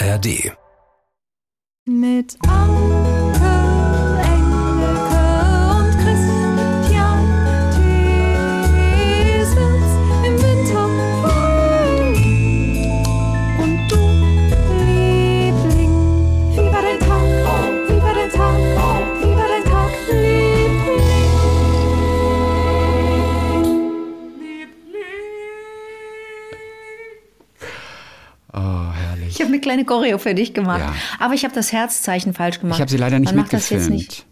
ARD. Mit eine kleine Choreo für dich gemacht. Ja. Aber ich habe das Herzzeichen falsch gemacht. Ich habe sie leider nicht Man macht das jetzt mitgefilmt. nicht.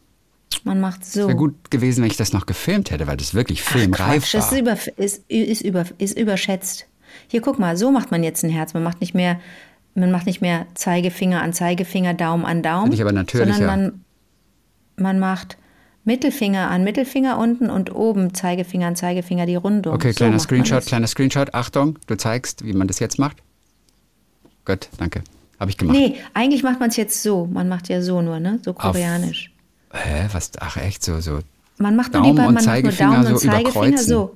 Man macht so. Wäre gut gewesen, wenn ich das noch gefilmt hätte, weil das wirklich Ach, filmreif Quatsch, das ist, war. über, ist, ist, über, ist überschätzt. Hier, guck mal, so macht man jetzt ein Herz. Man macht nicht mehr, man macht nicht mehr Zeigefinger an Zeigefinger, Daumen an Daumen. Finde ich aber natürlicher. Sondern man, man macht Mittelfinger an Mittelfinger unten und oben Zeigefinger an Zeigefinger die Rundung. Okay, So kleiner Screenshot, kleiner Screenshot. Achtung, du zeigst, wie man das jetzt macht. Gut, danke. Habe ich gemacht. Nee, eigentlich macht man es jetzt so. Man macht ja so nur, ne? So koreanisch. Hä, was? Ach echt, so, so. Man macht nur Daumen die beiden, und man macht nur Zeigefinger Daumen und so Zeigefinger überkreuzen. so.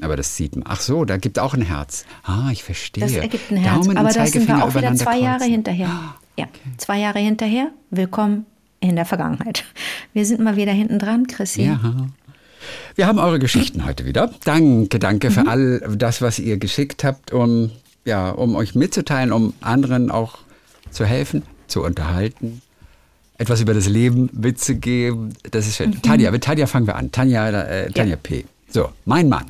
Aber das sieht man. Ach so, da gibt auch ein Herz. Ah, ich verstehe. Das ergibt ein Herz. Daumen Aber und da sind Zeigefinger wir auch wieder zwei Jahre kreuzen. hinterher. Ja, zwei Jahre hinterher. Willkommen in der Vergangenheit. Wir sind mal wieder hinten dran, Chrissy. Ja. Wir haben eure Geschichten heute wieder. Danke, danke Mhm. für all das, was ihr geschickt habt, um, ja, um euch mitzuteilen, um anderen auch zu helfen, zu unterhalten, etwas über das Leben mitzugeben. Das ist schön. Tanja, mit Tanja fangen wir an. Tanja, äh, Tanja P. So, mein Mann.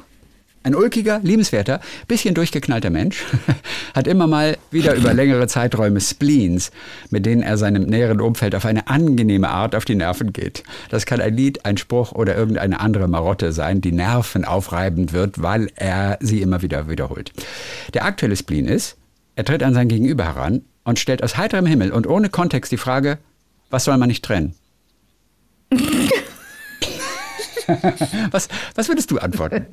Ein ulkiger, liebenswerter, bisschen durchgeknallter Mensch, hat immer mal wieder über längere Zeiträume Spleens, mit denen er seinem näheren Umfeld auf eine angenehme Art auf die Nerven geht. Das kann ein Lied, ein Spruch oder irgendeine andere Marotte sein, die Nerven aufreibend wird, weil er sie immer wieder wiederholt. Der aktuelle Spleen ist, er tritt an sein Gegenüber heran und stellt aus heiterem Himmel und ohne Kontext die Frage, was soll man nicht trennen? was, was würdest du antworten?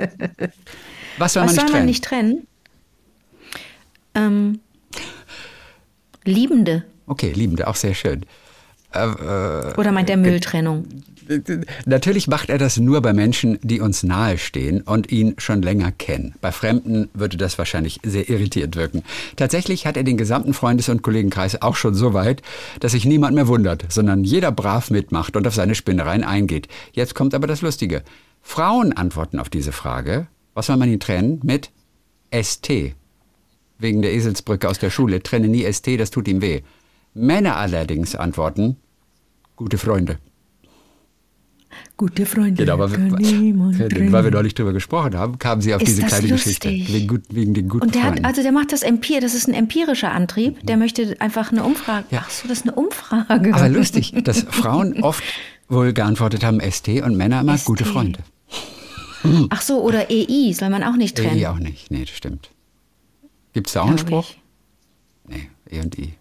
Was soll Was man nicht soll man trennen? nicht trennen? Ähm, Liebende. Okay, Liebende, auch sehr schön. Oder meint er Mülltrennung? Natürlich macht er das nur bei Menschen, die uns nahestehen und ihn schon länger kennen. Bei Fremden würde das wahrscheinlich sehr irritiert wirken. Tatsächlich hat er den gesamten Freundes- und Kollegenkreis auch schon so weit, dass sich niemand mehr wundert, sondern jeder brav mitmacht und auf seine Spinnereien eingeht. Jetzt kommt aber das Lustige. Frauen antworten auf diese Frage, was soll man ihn trennen, mit ST. Wegen der Eselsbrücke aus der Schule. Trenne nie ST, das tut ihm weh. Männer allerdings antworten, gute Freunde. Gute Freunde. Genau, weil wir, weil wir neulich drüber gesprochen haben, kamen sie auf Ist diese kleine lustig? Geschichte. Wegen, wegen den guten Und der hat, Freunden. also der macht das empir, das ist ein empirischer Antrieb. Der möchte einfach eine Umfrage. Ja. Ach so, das ist eine Umfrage. Aber lustig, dass Frauen oft wohl geantwortet haben ST und Männer immer ST. gute Freunde. Ach so, oder EI soll man auch nicht trennen. EI auch nicht. Nee, das stimmt. Gibt es da auch Glaub einen Spruch? ich. Nee, E und I.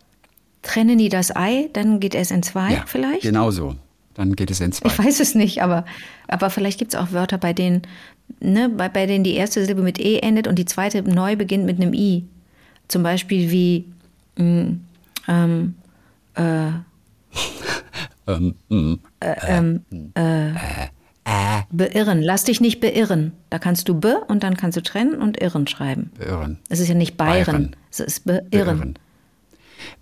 Trennen die das Ei, dann geht es in zwei Ja, vielleicht? genau so. Dann geht es in zwei. Ich weiß es nicht, aber, aber vielleicht gibt es auch Wörter, bei denen, ne, bei, bei denen die erste Silbe mit E endet und die zweite neu beginnt mit einem I. Zum Beispiel wie mh, ähm, Ähm, mm, beirren. Lass dich nicht beirren. Da kannst du be und dann kannst du trennen und irren schreiben. beirren. Es ist ja nicht Bayern, Bayern. es ist beirren. Beirren.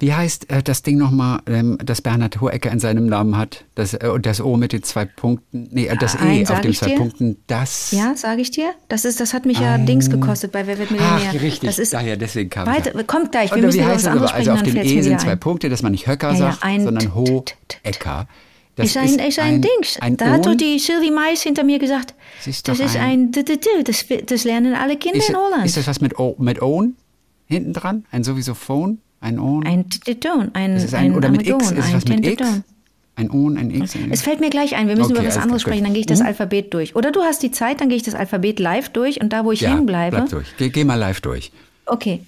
Wie heißt äh, das Ding nochmal, ähm, das Bernhard Hohecker in seinem Namen hat? Das, äh, und das O mit den zwei Punkten. Nee, äh, das Ein, E auf den zwei dir? Punkten. Das. Ja, sage ich dir. Das, ist, das hat mich ja Dings gekostet bei Wer wird Millionär. Ach, richtig. Das ist, Daher, deswegen kam weiter. Kommt gleich, wir Oder müssen wie heißt anderes aber? Also auf dem E sind zwei ein. Punkte, dass man nicht Höcker sagt, ein sondern Hohecker. Das ist ein, ist ein, Dings. Ein da hat doch die Sylvie Mais hinter mir gesagt, Das ist das ist ein- ein, d- d- d- das, das lernen alle Kinder in Holland. ist das was mit, o, mit Own hinten dran? Ein sowieso Phone? Ein Own? ein Titon, ein, ein, ein, oder mit X? Ist was mit X? Ein Own, ein X? Es fällt mir gleich ein, wir müssen über was anderes sprechen, dann gehe ich das Mhm. Alphabet durch. Oder du hast die Zeit, dann gehe ich das Alphabet live durch und da, wo ich ja, hängen bleibe. bleib durch. Geh, geh mal live durch. Okay.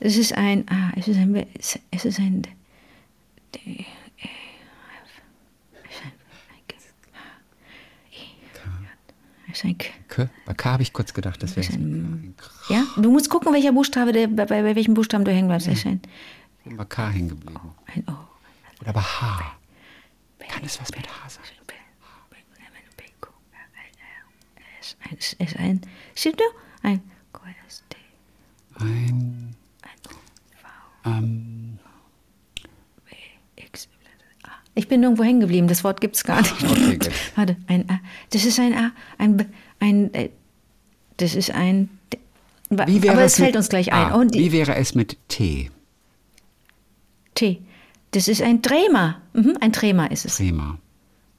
Es ist ein, ah, es ist ein, es ist ein, es ist ein, K. Bei K habe ich kurz gedacht, das wäre ja, du musst gucken, welcher Buchstabe, der, bei, bei welchem Buchstaben du hängen bleibst. Es ist ein, bei K hängen geblieben. ein O. Oder bei H. Kann es was mit H sein? Es ist ein, es ist ein, siehst du? Ein, Ein. Ähm, Ich bin irgendwo hängen geblieben. Das Wort gibt's gar nicht. Okay. Warte, ein A. Das ist ein A. Ein, B- ein, äh, das ist ein. D- Wie wäre Aber es es fällt uns gleich ein. Und wie wäre es mit T? T. Das ist ein Trema. Mhm, ein Trema ist es. Trema.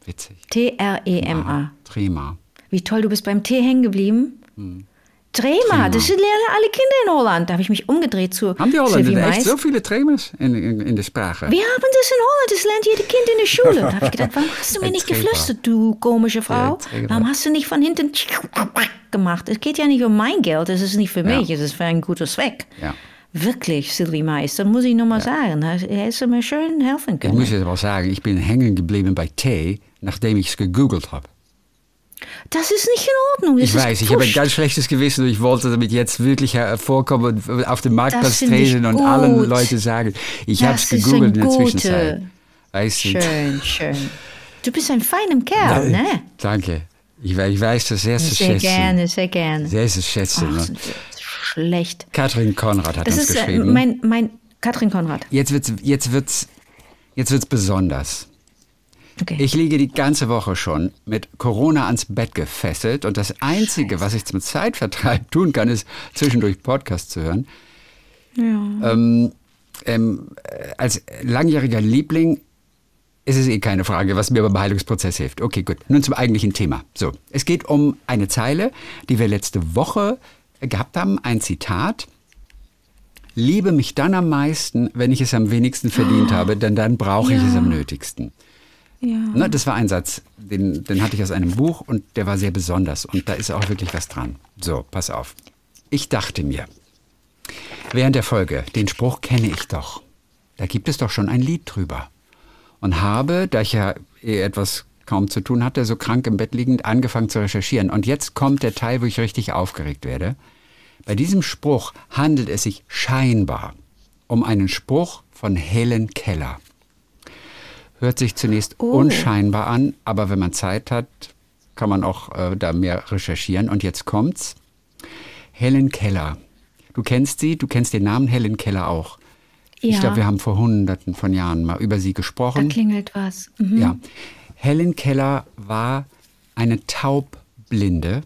Witzig. T-R-E-M-A. Trema. Wie toll, du bist beim T hängen geblieben. Hm. Trema, das lernen alle Kinder in Holland. Da habe ich mich umgedreht zu Haben die Holländer echt Mais. so viele Tremas in, in, in der Sprache? Wir haben das in Holland, das lernt jede Kind in der Schule. Da habe ich gedacht, warum hast du mir nicht Trema. geflüstert, du komische Frau? Ja, Trema. Warum hast du nicht von hinten gemacht? Es geht ja nicht um mein Geld, es ist nicht für mich, Ja. es ist für einen guten Zweck. Ja. Wirklich, Sylvie Mais, das muss ich nur mal sagen. Hättest du mir schön helfen Ich können. muss jetzt aber sagen, ich bin hängen geblieben bei T, nachdem ich es gegoogelt habe. Das ist nicht in Ordnung. Das Ich weiß, ich habe ein ganz schlechtes Gewissen und ich wollte damit jetzt wirklich hervorkommen und auf den Marktplatz treten und allen Leuten sagen, ich habe es gegoogelt in der. Zwischenzeit. Weißt du? Schön, schön. Du bist ein feiner Kerl, ne? Danke. Ich, ich weiß das sehr zu Sehr schätzen. gerne, sehr gerne. Sehr zu schätzen. Ach, ne? sind wir schlecht. Katrin Konrad hat Das uns ist äh, geschrieben. mein, mein Katrin Konrad. jetzt wird's, jetzt wird's, jetzt wird's besonders. Okay. Ich liege die ganze Woche schon mit Corona ans Bett gefesselt und das Einzige, was ich zum Zeitvertreib tun kann, ist zwischendurch Podcast zu hören. Ähm, ähm, äh, als langjähriger Liebling ist es eh keine Frage, was mir beim Heilungsprozess hilft. Okay, gut. Nun zum eigentlichen Thema. So, es geht um eine Zeile, die wir letzte Woche gehabt haben, ein Zitat. Liebe mich dann am meisten, wenn ich es am wenigsten verdient habe, denn dann brauche ich es am nötigsten. Ja. Ne, das war ein Satz, den, den hatte ich aus einem Buch und der war sehr besonders und da ist auch wirklich was dran. So, pass auf. Ich dachte mir, während der Folge, den Spruch kenne ich doch. Da gibt es doch schon ein Lied drüber. Und habe, da ich ja eh etwas kaum zu tun hatte, so krank im Bett liegend, angefangen zu recherchieren. Und jetzt kommt der Teil, wo ich richtig aufgeregt werde. Bei diesem Spruch handelt es sich scheinbar um einen Spruch von Helen Keller. Hört sich zunächst Oh. unscheinbar an, aber wenn man Zeit hat, kann man auch äh, da mehr recherchieren. Und jetzt kommt's. Helen Keller. Du kennst sie, du kennst den Namen Helen Keller auch. Ich Ja. glaube, wir haben vor hunderten von Jahren mal über sie Da gesprochen. klingelt was. Mhm. Ja. Helen Keller war eine Taubblinde,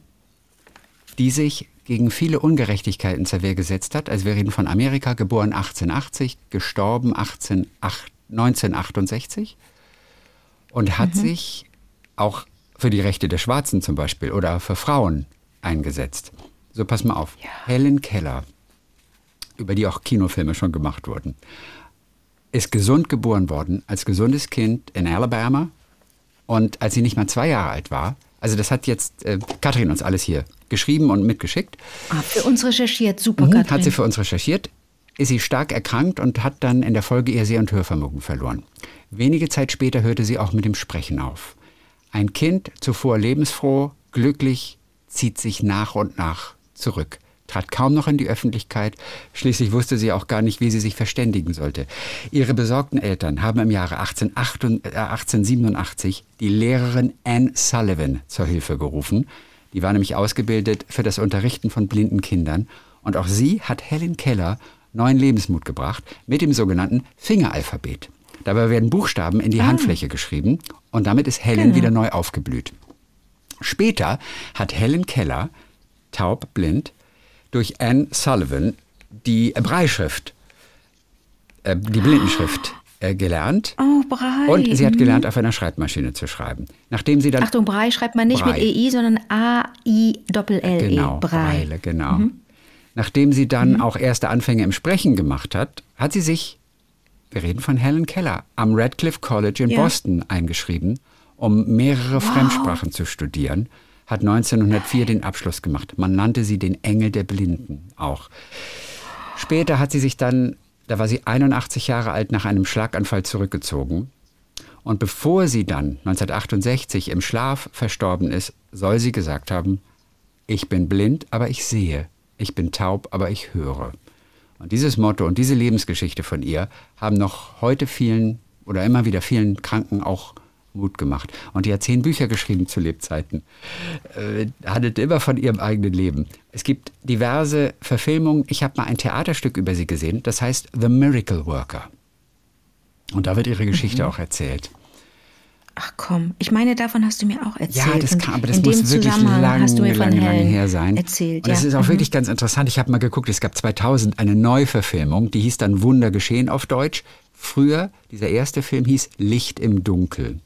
die sich gegen viele Ungerechtigkeiten zur Wehr gesetzt hat. Also wir reden von Amerika, geboren 1880, gestorben 18, ach- 1968 und hat sich auch für die Rechte der Schwarzen zum Beispiel oder für Frauen eingesetzt. So, pass mal auf. Helen Keller, über die auch Kinofilme schon gemacht wurden, ist gesund geboren worden, als gesundes Kind in Alabama. Und als sie nicht mal zwei Jahre alt war, also das hat jetzt äh, Katrin uns alles hier geschrieben und mitgeschickt, Ah, für uns recherchiert. Super, Mhm, Katrin. hat sie für uns recherchiert, ist sie stark erkrankt und hat dann in der Folge ihr Seh- und Hörvermögen verloren. Wenige Zeit später hörte sie auch mit dem Sprechen auf. Ein Kind, zuvor lebensfroh, glücklich, zieht sich nach und nach zurück, trat kaum noch in die Öffentlichkeit, schließlich wusste sie auch gar nicht, wie sie sich verständigen sollte. Ihre besorgten Eltern haben im Jahre 1888 äh, 1887 die Lehrerin Anne Sullivan zur Hilfe gerufen. Die war nämlich ausgebildet für das Unterrichten von blinden Kindern und auch sie hat Helen Keller neuen Lebensmut gebracht mit dem sogenannten Fingeralphabet. Dabei werden Buchstaben in die Handfläche geschrieben und damit ist Helen wieder neu aufgeblüht. Später hat Helen Keller, taub, blind, durch Anne Sullivan die Breitschrift, äh, die Blindenschrift äh, gelernt. Oh, Brei. Und sie hat gelernt, auf einer Schreibmaschine zu schreiben. Nachdem sie dann Achtung, Brei schreibt man nicht Brei. mit EI, sondern A-I-Doppel-L-E. Genau, E. Brei. Breile, genau. Nachdem sie dann auch erste Anfänge im Sprechen gemacht hat, hat sie sich, wir reden von Helen Keller, am Radcliffe College in Ja. Boston eingeschrieben, um mehrere Fremdsprachen zu studieren, hat 1904 den Abschluss gemacht. Man nannte sie den Engel der Blinden auch. Später hat sie sich dann, da war sie 81 Jahre alt, nach einem Schlaganfall zurückgezogen. Und bevor sie dann 1968 im Schlaf verstorben ist, soll sie gesagt haben, ich bin blind, aber ich sehe. Ich bin taub, aber ich höre. Und dieses Motto und diese Lebensgeschichte von ihr haben noch heute vielen oder immer wieder vielen Kranken auch Mut gemacht. Und die hat zehn Bücher geschrieben zu Lebzeiten. Äh, handelt immer von ihrem eigenen Leben. Es gibt diverse Verfilmungen. Ich habe mal ein Theaterstück über sie gesehen, das heißt The Miracle Worker. Und da wird ihre Geschichte auch erzählt. Ach komm, ich meine, davon hast du mir auch erzählt. Ja, das kann, aber das muss wirklich lange, hast du mir von lange, lange Helen her sein. erzählt. Und das ja. ist auch Mhm. wirklich ganz interessant. Ich habe mal geguckt, es gab 2000 eine Neuverfilmung, die hieß dann Wunder geschehen auf Deutsch. Früher, dieser erste Film hieß Licht im Dunkel.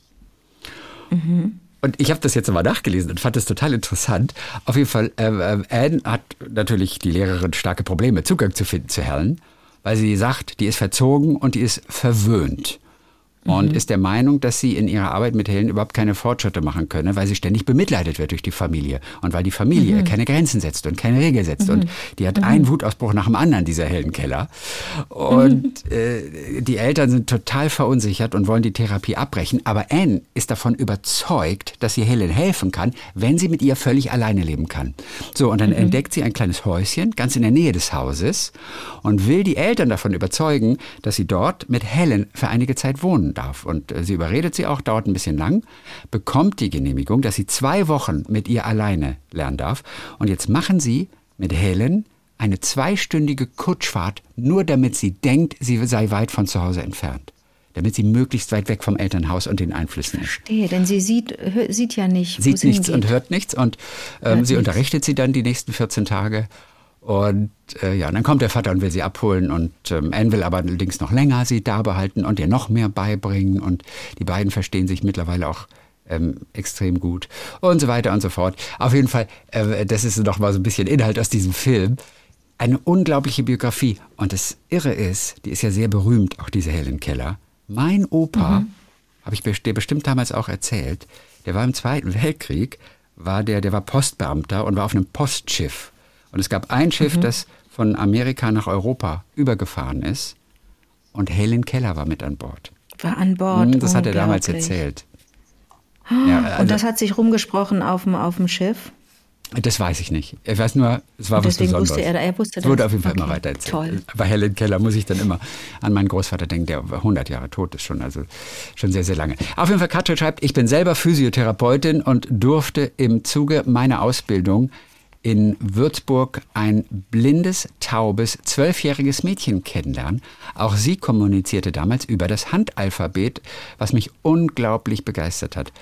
Und ich habe das jetzt nochmal nachgelesen und fand das total interessant. Auf jeden Fall, äh, äh, Anne hat natürlich die Lehrerin starke Probleme, Zugang zu finden zu Helen, weil sie sagt, die ist verzogen und die ist verwöhnt. Und ist der Meinung, dass sie in ihrer Arbeit mit Helen überhaupt keine Fortschritte machen könne, weil sie ständig bemitleidet wird durch die Familie. Und weil die Familie keine Grenzen setzt und keine Regeln setzt. Und die hat einen Wutausbruch nach dem anderen, dieser Helen Keller. Und äh, die Eltern sind total verunsichert und wollen die Therapie abbrechen. Aber Anne ist davon überzeugt, dass sie Helen helfen kann, wenn sie mit ihr völlig alleine leben kann. So, und dann entdeckt sie ein kleines Häuschen ganz in der Nähe des Hauses und will die Eltern davon überzeugen, dass sie dort mit Helen für einige Zeit wohnen darf. Und äh, sie überredet sie auch, dauert ein bisschen lang, bekommt die Genehmigung, dass sie zwei Wochen mit ihr alleine lernen darf. Und jetzt machen sie mit Helen eine zweistündige Kutschfahrt, nur damit sie denkt, sie sei weit von zu Hause entfernt. Damit sie möglichst weit weg vom Elternhaus und den Einflüssen ist. Verstehe, denn sie sieht, hö- sieht ja nicht, Sieht nichts hingeht. und hört nichts. Und ähm, Hört sie nichts. unterrichtet sie dann die nächsten 14 Tage. Und äh, ja, dann kommt der Vater und will sie abholen. Und ähm, Anne will aber allerdings noch länger sie da behalten und ihr noch mehr beibringen. Und die beiden verstehen sich mittlerweile auch ähm, extrem gut und so weiter und so fort. Auf jeden Fall, äh, das ist noch mal so ein bisschen Inhalt aus diesem Film. Eine unglaubliche Biografie. Und das Irre ist, die ist ja sehr berühmt, auch diese Helen Keller. Mein Opa, habe ich dir bestimmt damals auch erzählt, der war im Zweiten Weltkrieg, war der, der war Postbeamter und war auf einem Postschiff. Und es gab ein Schiff, das von Amerika nach Europa übergefahren ist. Und Helen Keller war mit an Bord. War an Bord. Hm, Das hat er damals erzählt. Ja, also, Und das hat sich rumgesprochen auf dem, auf dem Schiff. das weiß ich nicht. Ich weiß nur, es war was Deswegen Besonderes. wusste er, er wusste es wurde das. auf jeden Fall Okay, immer weiter erzählt. toll. Bei Helen Keller muss ich dann immer an meinen Großvater denken, der 100 Jahre tot ist schon, also schon sehr, sehr lange. Auf jeden Fall, Katja schreibt, ich bin selber Physiotherapeutin und durfte im Zuge meiner Ausbildung in Würzburg ein blindes, taubes, zwölfjähriges Mädchen kennenlernen. Auch sie kommunizierte damals über das Handalphabet, was mich unglaublich begeistert hat.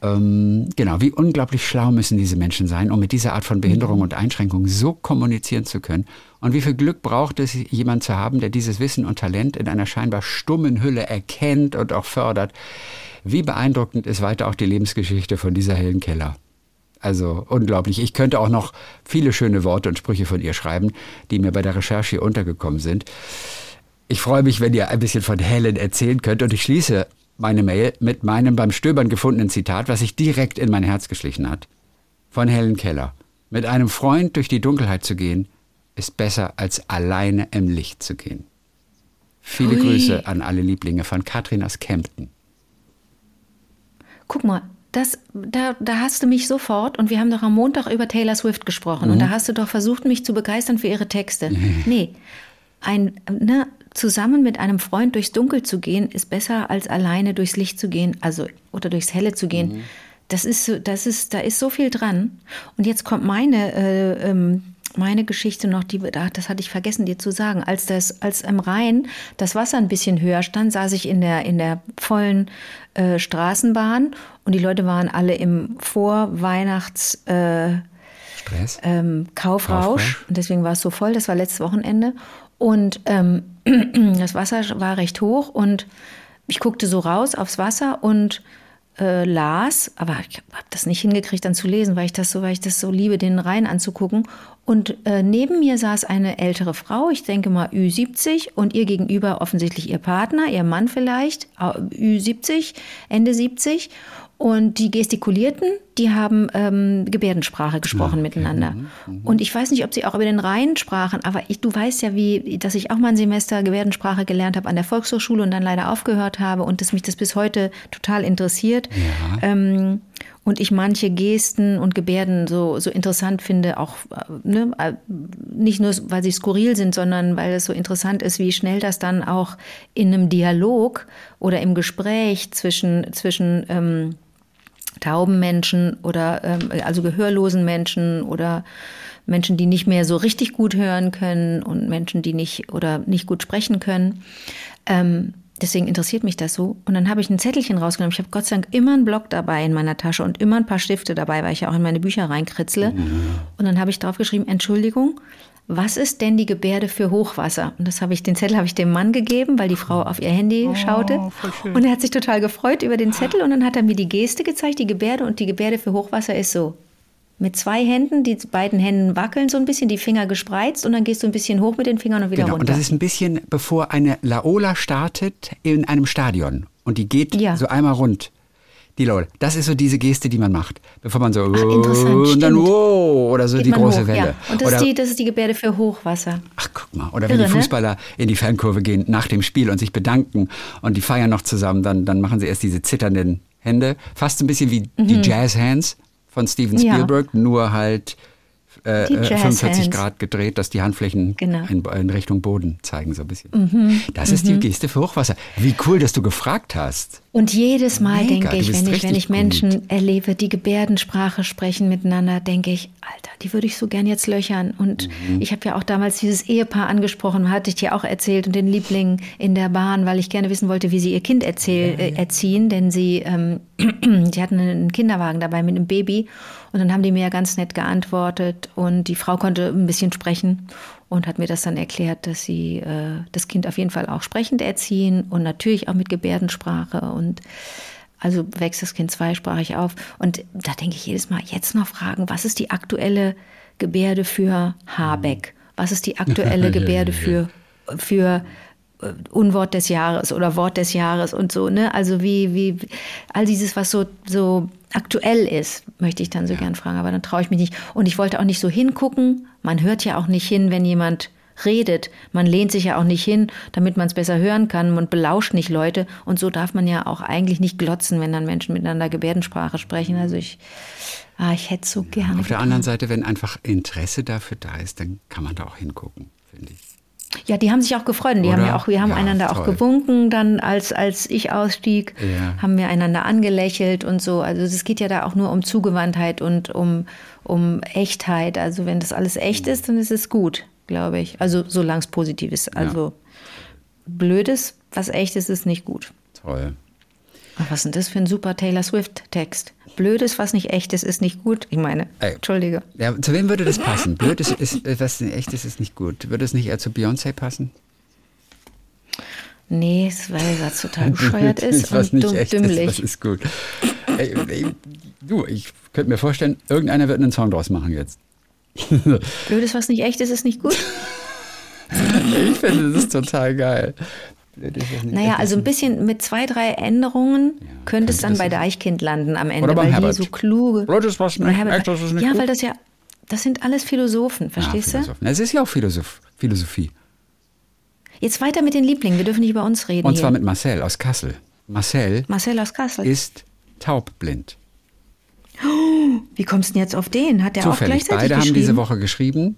Ähm, genau, wie unglaublich schlau müssen diese Menschen sein, um mit dieser Art von Behinderung und Einschränkung so kommunizieren zu können. Und wie viel Glück braucht es, jemand zu haben, der dieses Wissen und Talent in einer scheinbar stummen Hülle erkennt und auch fördert. Wie beeindruckend ist weiter auch die Lebensgeschichte von dieser Helen Keller. Also unglaublich. Ich könnte auch noch viele schöne Worte und Sprüche von ihr schreiben, die mir bei der Recherche hier untergekommen sind. Ich freue mich, wenn ihr ein bisschen von Helen erzählen könnt und ich schließe meine Mail mit meinem beim Stöbern gefundenen Zitat, was sich direkt in mein Herz geschlichen hat. Von Helen Keller. Mit einem Freund durch die Dunkelheit zu gehen, ist besser als alleine im Licht zu gehen. Viele Hui. Grüße an alle Lieblinge von Katrin aus Kempten. Guck mal, das, da, da hast du mich sofort, und wir haben doch am Montag über Taylor Swift gesprochen, und da hast du doch versucht, mich zu begeistern für ihre Texte. Nee, ein, ne, zusammen mit einem Freund durchs Dunkel zu gehen, ist besser als alleine durchs Licht zu gehen, also oder durchs Helle zu gehen. Das ist, so- das ist, da ist so viel dran. Und jetzt kommt meine, äh, ähm, meine Geschichte noch, die, das hatte ich vergessen dir zu sagen. Als das, als im Rhein das Wasser ein bisschen höher stand, saß ich in der, in der vollen äh, Straßenbahn und die Leute waren alle im Vorweihnachts, äh, Stress? ähm, Kaufrausch. Kaufrausch. Und deswegen war es so voll. Das war letztes Wochenende. Und ähm, das Wasser war recht hoch und ich guckte so raus aufs Wasser und äh, las, aber ich habe das nicht hingekriegt, dann zu lesen, weil ich das so, weil ich das so liebe, den Rhein anzugucken. Und äh, neben mir saß eine ältere Frau, ich denke mal Ü70, und ihr gegenüber offensichtlich ihr Partner, ihr Mann vielleicht, au- Ü70, Ende 70. Und die gestikulierten, die haben ähm, Gebärdensprache gesprochen miteinander. Und ich weiß nicht, ob sie auch über den Rhein sprachen, aber ich, du weißt ja, wie, dass ich auch mal ein Semester Gebärdensprache gelernt habe an der Volkshochschule und dann leider aufgehört habe und dass mich das bis heute total interessiert. Ähm, und ich manche Gesten und Gebärden so, so interessant finde, auch äh, ne, äh, nicht nur, weil sie skurril sind, sondern weil es so interessant ist, wie schnell das dann auch in einem Dialog oder im Gespräch zwischen, zwischen ähm, tauben Menschen oder ähm, also gehörlosen Menschen oder Menschen, die nicht mehr so richtig gut hören können und Menschen, die nicht oder nicht gut sprechen können. Ähm, deswegen interessiert mich das so. Und dann habe ich ein Zettelchen rausgenommen. Ich habe Gott sei Dank immer einen Block dabei in meiner Tasche und immer ein paar Stifte dabei, weil ich ja auch in meine Bücher reinkritzle. Und dann habe ich drauf geschrieben, Entschuldigung, was ist denn die Gebärde für Hochwasser? Und das habe ich, den Zettel habe ich dem Mann gegeben, weil die Frau auf ihr Handy schaute. Und er hat sich total gefreut über den Zettel und dann hat er mir die Geste gezeigt, die Gebärde. Und die Gebärde für Hochwasser ist so. Mit zwei Händen, die beiden Händen wackeln so ein bisschen, die Finger gespreizt und dann gehst du ein bisschen hoch mit den Fingern und wieder Genau, und runter. das ist ein bisschen, bevor eine Laola startet in einem Stadion und die geht Ja. so einmal rund. Die Laola. Das ist so diese Geste, die man macht, bevor man so interessant, und dann wow, oder so Geht die große hoch, Welle. Ja. Und das oder, ist, die, das ist die Gebärde für Hochwasser. ach guck mal, oder wenn Irre, die ne? Fußballer in die Fankurve gehen nach dem Spiel und sich bedanken und die feiern noch zusammen, dann, dann machen sie erst diese zitternden Hände, fast ein bisschen wie die Jazz Hands von Steven Mhm. Ja. Spielberg, nur halt äh, Die äh, Jazz 45 Hands. Grad gedreht, dass die Handflächen Genau. Mhm. in, in Richtung Boden zeigen, so ein bisschen. Das ist die Geste für Hochwasser. Wie cool, dass du gefragt hast. Und jedes Mal Mega, denke ich, wenn ich, wenn ich Menschen gut. erlebe, die Gebärdensprache sprechen miteinander, denke ich, Alter, die würde ich so gern jetzt löchern. Und Mhm. ich habe ja auch damals dieses Ehepaar angesprochen, hatte ich dir auch erzählt, und den Liebling in der Bahn, weil ich gerne wissen wollte, wie sie ihr Kind erzähl, Äh, erziehen, denn sie, ähm, die hatten einen Kinderwagen dabei mit einem Baby. Und dann haben die mir ja ganz nett geantwortet und die Frau konnte ein bisschen sprechen und hat mir das dann erklärt, dass sie äh, das Kind auf jeden Fall auch sprechend erziehen und natürlich auch mit Gebärdensprache und also wächst das Kind zweisprachig auf. Und da denke ich jedes Mal, jetzt noch fragen, was ist die aktuelle Gebärde für Habeck? Was ist die aktuelle Gebärde für, für äh, Unwort des Jahres oder Wort des Jahres und so, ne? Also wie, wie, all dieses, was so, so aktuell ist, möchte ich dann so gern fragen, aber dann traue ich mich nicht. Und ich wollte auch nicht so hingucken. Man hört ja auch nicht hin, wenn jemand redet. Man lehnt sich ja auch nicht hin, damit man es besser hören kann und belauscht nicht Leute. Und so darf man ja auch eigentlich nicht glotzen, wenn dann Menschen miteinander Gebärdensprache sprechen. Also ich, ah, ich hätte so gerne. Auf der anderen Seite, wenn einfach Interesse dafür da ist, dann kann man da auch hingucken, finde ich. Ja, die haben sich auch gefreut und die haben ja auch, wir haben Ja, einander auch toll. gewunken, dann als, als ich ausstieg, Ja. haben wir einander angelächelt und so. Also es geht ja da auch nur um Zugewandtheit und um, um Echtheit. Also wenn das alles echt ist, dann ist es gut, glaube ich. Also solange es positiv ist. Also Blödes, was echt ist, ist nicht gut. Toll. Was ist denn das für ein super Taylor Swift-Text? Blödes, was nicht echt ist, ist nicht gut. Ich meine, Ey. Entschuldige. Ja, zu wem würde das passen? Blöd ist, äh, was nicht echt ist, ist nicht gut. Würde es nicht eher zu Beyoncé passen? Nee, weil Satz total bescheuert ist was und dumm, echt dümmlich. ist, das ist gut. Ey, ey, du, ich könnte mir vorstellen, irgendeiner wird einen Song draus machen jetzt. Blödes, was nicht echt ist, ist nicht gut. Ich finde das ist total geil. Blöd ist, was nicht Naja, also ein bisschen mit zwei, drei Änderungen könnte es dann das bei. Deichkind landen am Ende, Oder weil Herbert. die so kluge. Ist, was Oder nicht Herbert- das ist nicht ja, gut. weil das ja, das sind alles Philosophen, Ja, verstehst du? Philosophen. Es ist ja auch Philosoph Philosophie. Jetzt weiter mit den Lieblingen, wir dürfen nicht über uns reden Und hier. zwar mit Marcel aus Kassel. Marcel Marcel aus Kassel. ist taubblind. Wie kommst du denn jetzt auf den? Hat der auch Zufällig. gleichzeitig Beide haben diese Woche geschrieben.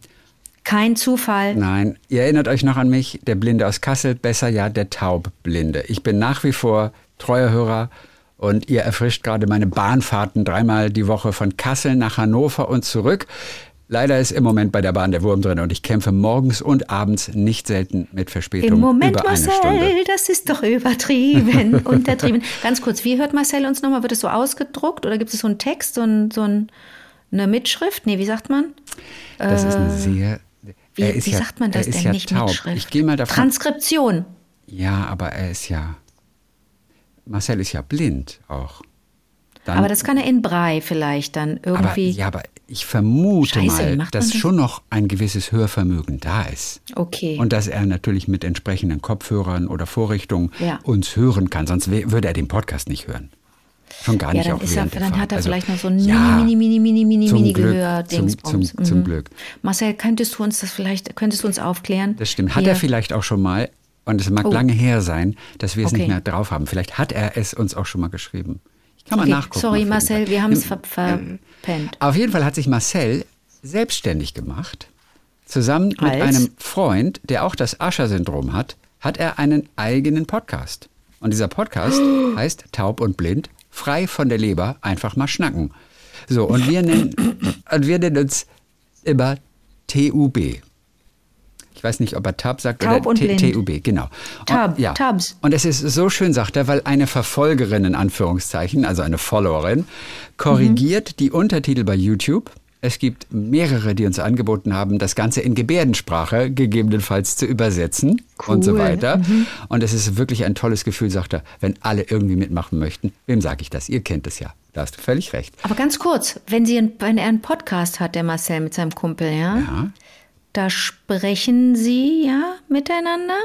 Kein Zufall. Nein, ihr erinnert euch noch an mich, der Blinde aus Kassel, besser ja der Taubblinde. Ich bin nach wie vor treuer Hörer und ihr erfrischt gerade meine Bahnfahrten dreimal die Woche von Kassel nach Hannover und zurück. Leider ist im Moment bei der Bahn der Wurm drin und ich kämpfe morgens und abends nicht selten mit Verspätung Im Moment, über eine Marcel, Stunde. das ist doch übertrieben, untertrieben. Ganz kurz, wie hört Marcel uns nochmal? Wird es so ausgedruckt oder gibt es so einen Text, so, ein, so ein, eine Mitschrift? Nee, wie sagt man? Das ist eine sehr. Wie, wie ja, sagt man das denn ja nicht taub. Mitschrift? Ich gehe mal davon. Transkription. ja, aber er ist ja. Marcel ist ja blind auch. Dann, Aber das kann er in Brei vielleicht dann aber, irgendwie. ja, aber ich vermute Scheiße, mal, dass das? schon noch ein gewisses Hörvermögen da ist. Okay. Und dass er natürlich mit entsprechenden Kopfhörern oder Vorrichtungen Ja. uns hören kann, sonst würde er den Podcast nicht hören. Schon gar ja, nicht dann, auch ist er, dann hat er Also, vielleicht noch so ein ja, mini, mini, mini, mini, mini Glück, Gehör zum, zum, zum Mhm. Glück. Marcel, könntest du uns das vielleicht, könntest du uns aufklären? Das stimmt. Hat Hier. er vielleicht auch schon mal, und es mag Oh. lange her sein, dass wir es Okay. nicht mehr drauf haben. Vielleicht hat er es uns auch schon mal geschrieben. Ich kann Okay, mal nachgucken. sorry, auf Marcel, wir haben es ver verpennt. Auf jeden Fall hat sich Marcel selbstständig gemacht. Zusammen mit Als? einem Freund, der auch das Ascher-Syndrom hat, hat er einen eigenen Podcast. Und dieser Podcast heißt Taub und Blind, frei von der Leber, einfach mal schnacken. So, und wir nennen, und wir nennen uns immer TUB. weiß nicht, ob er Tab sagt Taub oder. TUB, genau. Tab, und, ja. Tabs. Und es ist so schön, sagt er, weil eine Verfolgerin in Anführungszeichen, also eine Followerin, korrigiert die Untertitel bei YouTube. Es gibt mehrere, die uns angeboten haben, das Ganze in Gebärdensprache gegebenenfalls zu übersetzen und so Cool. weiter. Und es ist wirklich ein tolles Gefühl, sagt er, wenn alle irgendwie mitmachen möchten. Wem sage ich das? Ihr kennt es ja. Da hast du völlig recht. Aber ganz kurz, wenn, Sie, wenn er einen Podcast hat, der Marcel mit seinem Kumpel, ja, Ja, da sprechen Sie ja miteinander,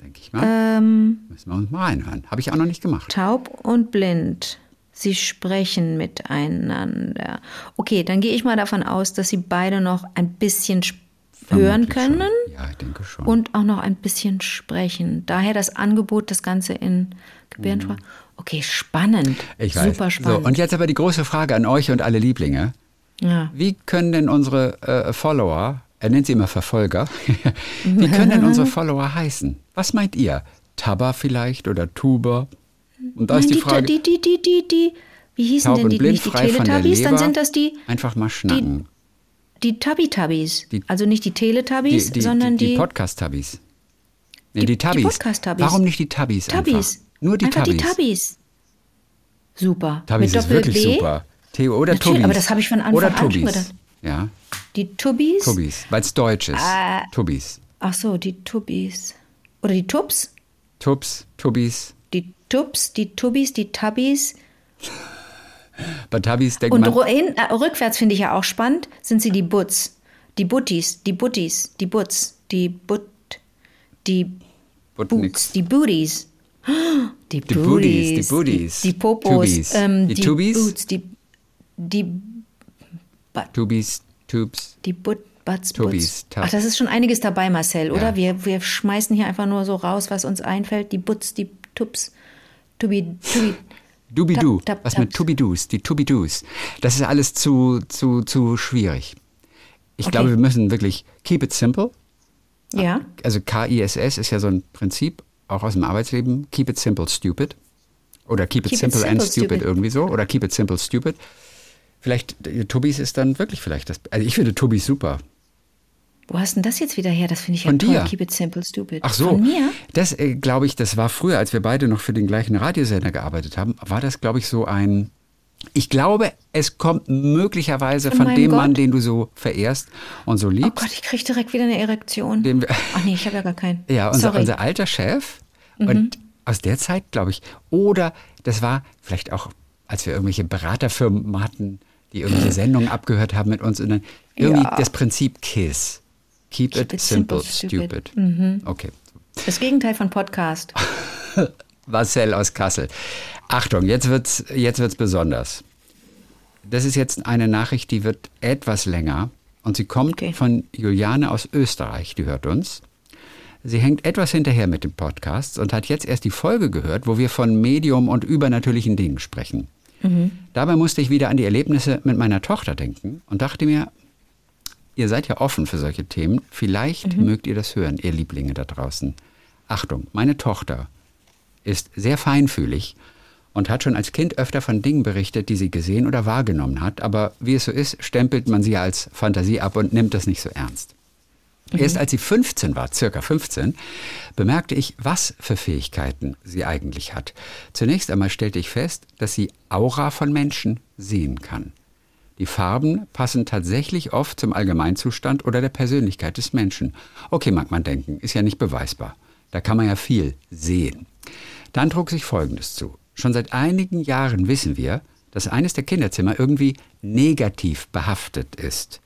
denke ich mal. ähm, Müssen wir uns mal reinhören. Habe ich auch noch nicht gemacht. taub und blind. Sie sprechen miteinander. Okay, dann gehe ich mal davon aus, dass Sie beide noch ein bisschen hören können Schon. Ja, ich denke schon. und auch noch ein bisschen sprechen. Daher das Angebot, das Ganze in Gebärdensprache. Okay, spannend. Mhm. ich weiß. Super spannend. So, und jetzt aber die große Frage an euch und alle Lieblinge. ja. Wie können denn unsere äh, Follower, er nennt sie immer Verfolger, wie können denn unsere Follower heißen? Was meint ihr? Tabba vielleicht oder Tuba? Und da Nein, ist die die, Frage, die, die, die, die, die, wie hießen denn die, nicht die Teletubbies? Dann sind das die, Einfach mal schnacken. die Tubby-Tubbies. Die- Also nicht die Teletubbies, Die, die, sondern die, die. Nee, Die- die die Tabbies. Podcast-Tabbies. Warum nicht die Tabbies Tubbies. einfach? Nur die Einfach Tabbies. die Tubbies. Super. Tabbies Mit ist wirklich super. Theo oder Natürlich, Tubbies. aber das habe ich von Anfang oder an schon Tubbies. gedacht. Ja, Die Tubbies. Tubbies, weil es deutsch ist. Ah. Tubbies. Ach so, die Tubbies. Oder die Tubs. Tubs, Tubbies. Tubs, die Tubbies, die Tubbies. Bei Tabbies denkt Und man, hin, äh, rückwärts finde ich ja auch spannend, sind sie die Butts. Die Buttis, die Buttis, die Butts, die Butt, die Boots, die Booties. Die, Die Booties, die Booties. Die, die Popos, Tubis. ähm, Die die, Tubis? Boots, die, die, Butt, Tubis, Tubes. die Butt, Butts, Tubis, Butts. Ach, das ist schon einiges dabei, Marcel, oder? Ja. Wir, wir schmeißen hier einfach nur so raus, was uns einfällt. Die Butts, die Tubs, Tubi, Tubi. Tap, Was mit. Tubidus? Die Tubidus. Das ist alles zu, zu, zu schwierig. Ich Okay. glaube, wir müssen wirklich keep it simple. Ja, Also KISS ist ja so ein Prinzip, auch aus dem Arbeitsleben. Keep it simple, stupid. Oder keep it Keep it simple, and simple, stupid, stupid. irgendwie so. Oder keep it simple, stupid. Vielleicht, äh, Tubis ist dann wirklich vielleicht das. Also ich finde Tubis super. Wo hast denn das jetzt wieder her? Das finde ich ja Von toll. dir. Keep it simple, stupid. Ach so. Von mir? Das äh, glaube ich, das war früher, als wir beide noch für den gleichen Radiosender gearbeitet haben, war das, glaube ich, so ein. Ich glaube, es kommt möglicherweise Von von, dem Mann, Gott? den du so verehrst und so Oh liebst. Gott, ich kriege direkt wieder eine Erektion. Den wir- Ach nee, ich habe ja gar keinen. Ja, unser, Sorry. Mhm. unser alter Chef. Und aus der Zeit, glaube ich. Oder das war vielleicht auch, als wir irgendwelche Beraterfirmen hatten, die irgendwelche Sendungen abgehört haben mit uns. Und dann irgendwie Ja. das Prinzip KISS. Keep, it, it simple, simple, stupid. stupid. Okay. Das Gegenteil von Podcast. Marcel aus Kassel. Achtung, jetzt wird's, jetzt wird's besonders. Das ist jetzt eine Nachricht, die wird etwas länger und sie kommt Okay. von Juliane aus Österreich, die hört uns. Sie hängt etwas hinterher mit dem Podcast und hat jetzt erst die Folge gehört, wo wir von Medium und übernatürlichen Dingen sprechen. Dabei musste ich wieder an die Erlebnisse mit meiner Tochter denken und dachte mir, ihr seid ja offen für solche Themen, vielleicht mögt ihr das hören, ihr Lieblinge da draußen. Achtung, meine Tochter ist sehr feinfühlig und hat schon als Kind öfter von Dingen berichtet, die sie gesehen oder wahrgenommen hat. Aber wie es so ist, stempelt man sie als Fantasie ab und nimmt das nicht so ernst. Erst als sie 15 war, circa 15, bemerkte ich, was für Fähigkeiten sie eigentlich hat. Zunächst einmal stellte ich fest, dass sie Aura von Menschen sehen kann. Die Farben passen tatsächlich oft zum Allgemeinzustand oder der Persönlichkeit des Menschen. Okay, mag man denken, ist ja nicht beweisbar. Da kann man ja viel sehen. Dann trug sich Folgendes zu. Schon seit einigen Jahren wissen wir, dass eines der Kinderzimmer irgendwie negativ behaftet ist.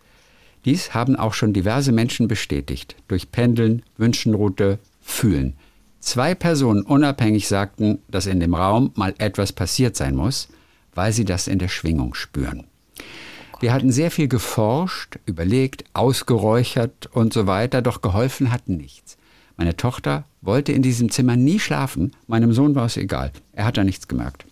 Dies haben auch schon diverse Menschen bestätigt, durch Pendeln, Wünschenroute, Fühlen. Zwei Personen unabhängig sagten, dass in dem Raum mal etwas passiert sein muss, weil sie das in der Schwingung spüren. Wir hatten sehr viel geforscht, überlegt, ausgeräuchert und so weiter, doch geholfen hat nichts. Meine Tochter wollte in diesem Zimmer nie schlafen, meinem Sohn war es egal, er hat da nichts gemerkt.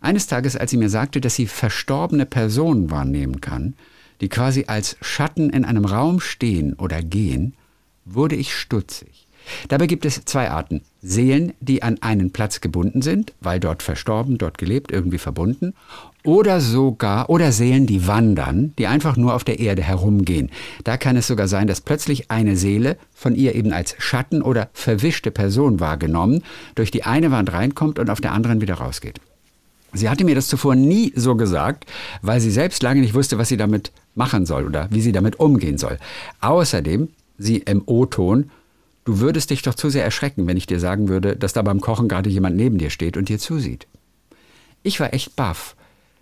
Eines Tages, als sie mir sagte, dass sie verstorbene Personen wahrnehmen kann, die quasi als Schatten in einem Raum stehen oder gehen, wurde ich stutzig. Dabei gibt es zwei Arten. Seelen, die an einen Platz gebunden sind, weil dort verstorben, dort gelebt, irgendwie verbunden. Oder sogar, oder Seelen, die wandern, die einfach nur auf der Erde herumgehen. Da kann es sogar sein, dass plötzlich eine Seele, von ihr eben als Schatten oder verwischte Person wahrgenommen, durch die eine Wand reinkommt und auf der anderen wieder rausgeht. Sie hatte mir das zuvor nie so gesagt, weil sie selbst lange nicht wusste, was sie damit machen soll oder wie sie damit umgehen soll. Außerdem, sie im O-Ton, du würdest dich doch zu sehr erschrecken, wenn ich dir sagen würde, dass da beim Kochen gerade jemand neben dir steht und dir zusieht. Ich war echt baff.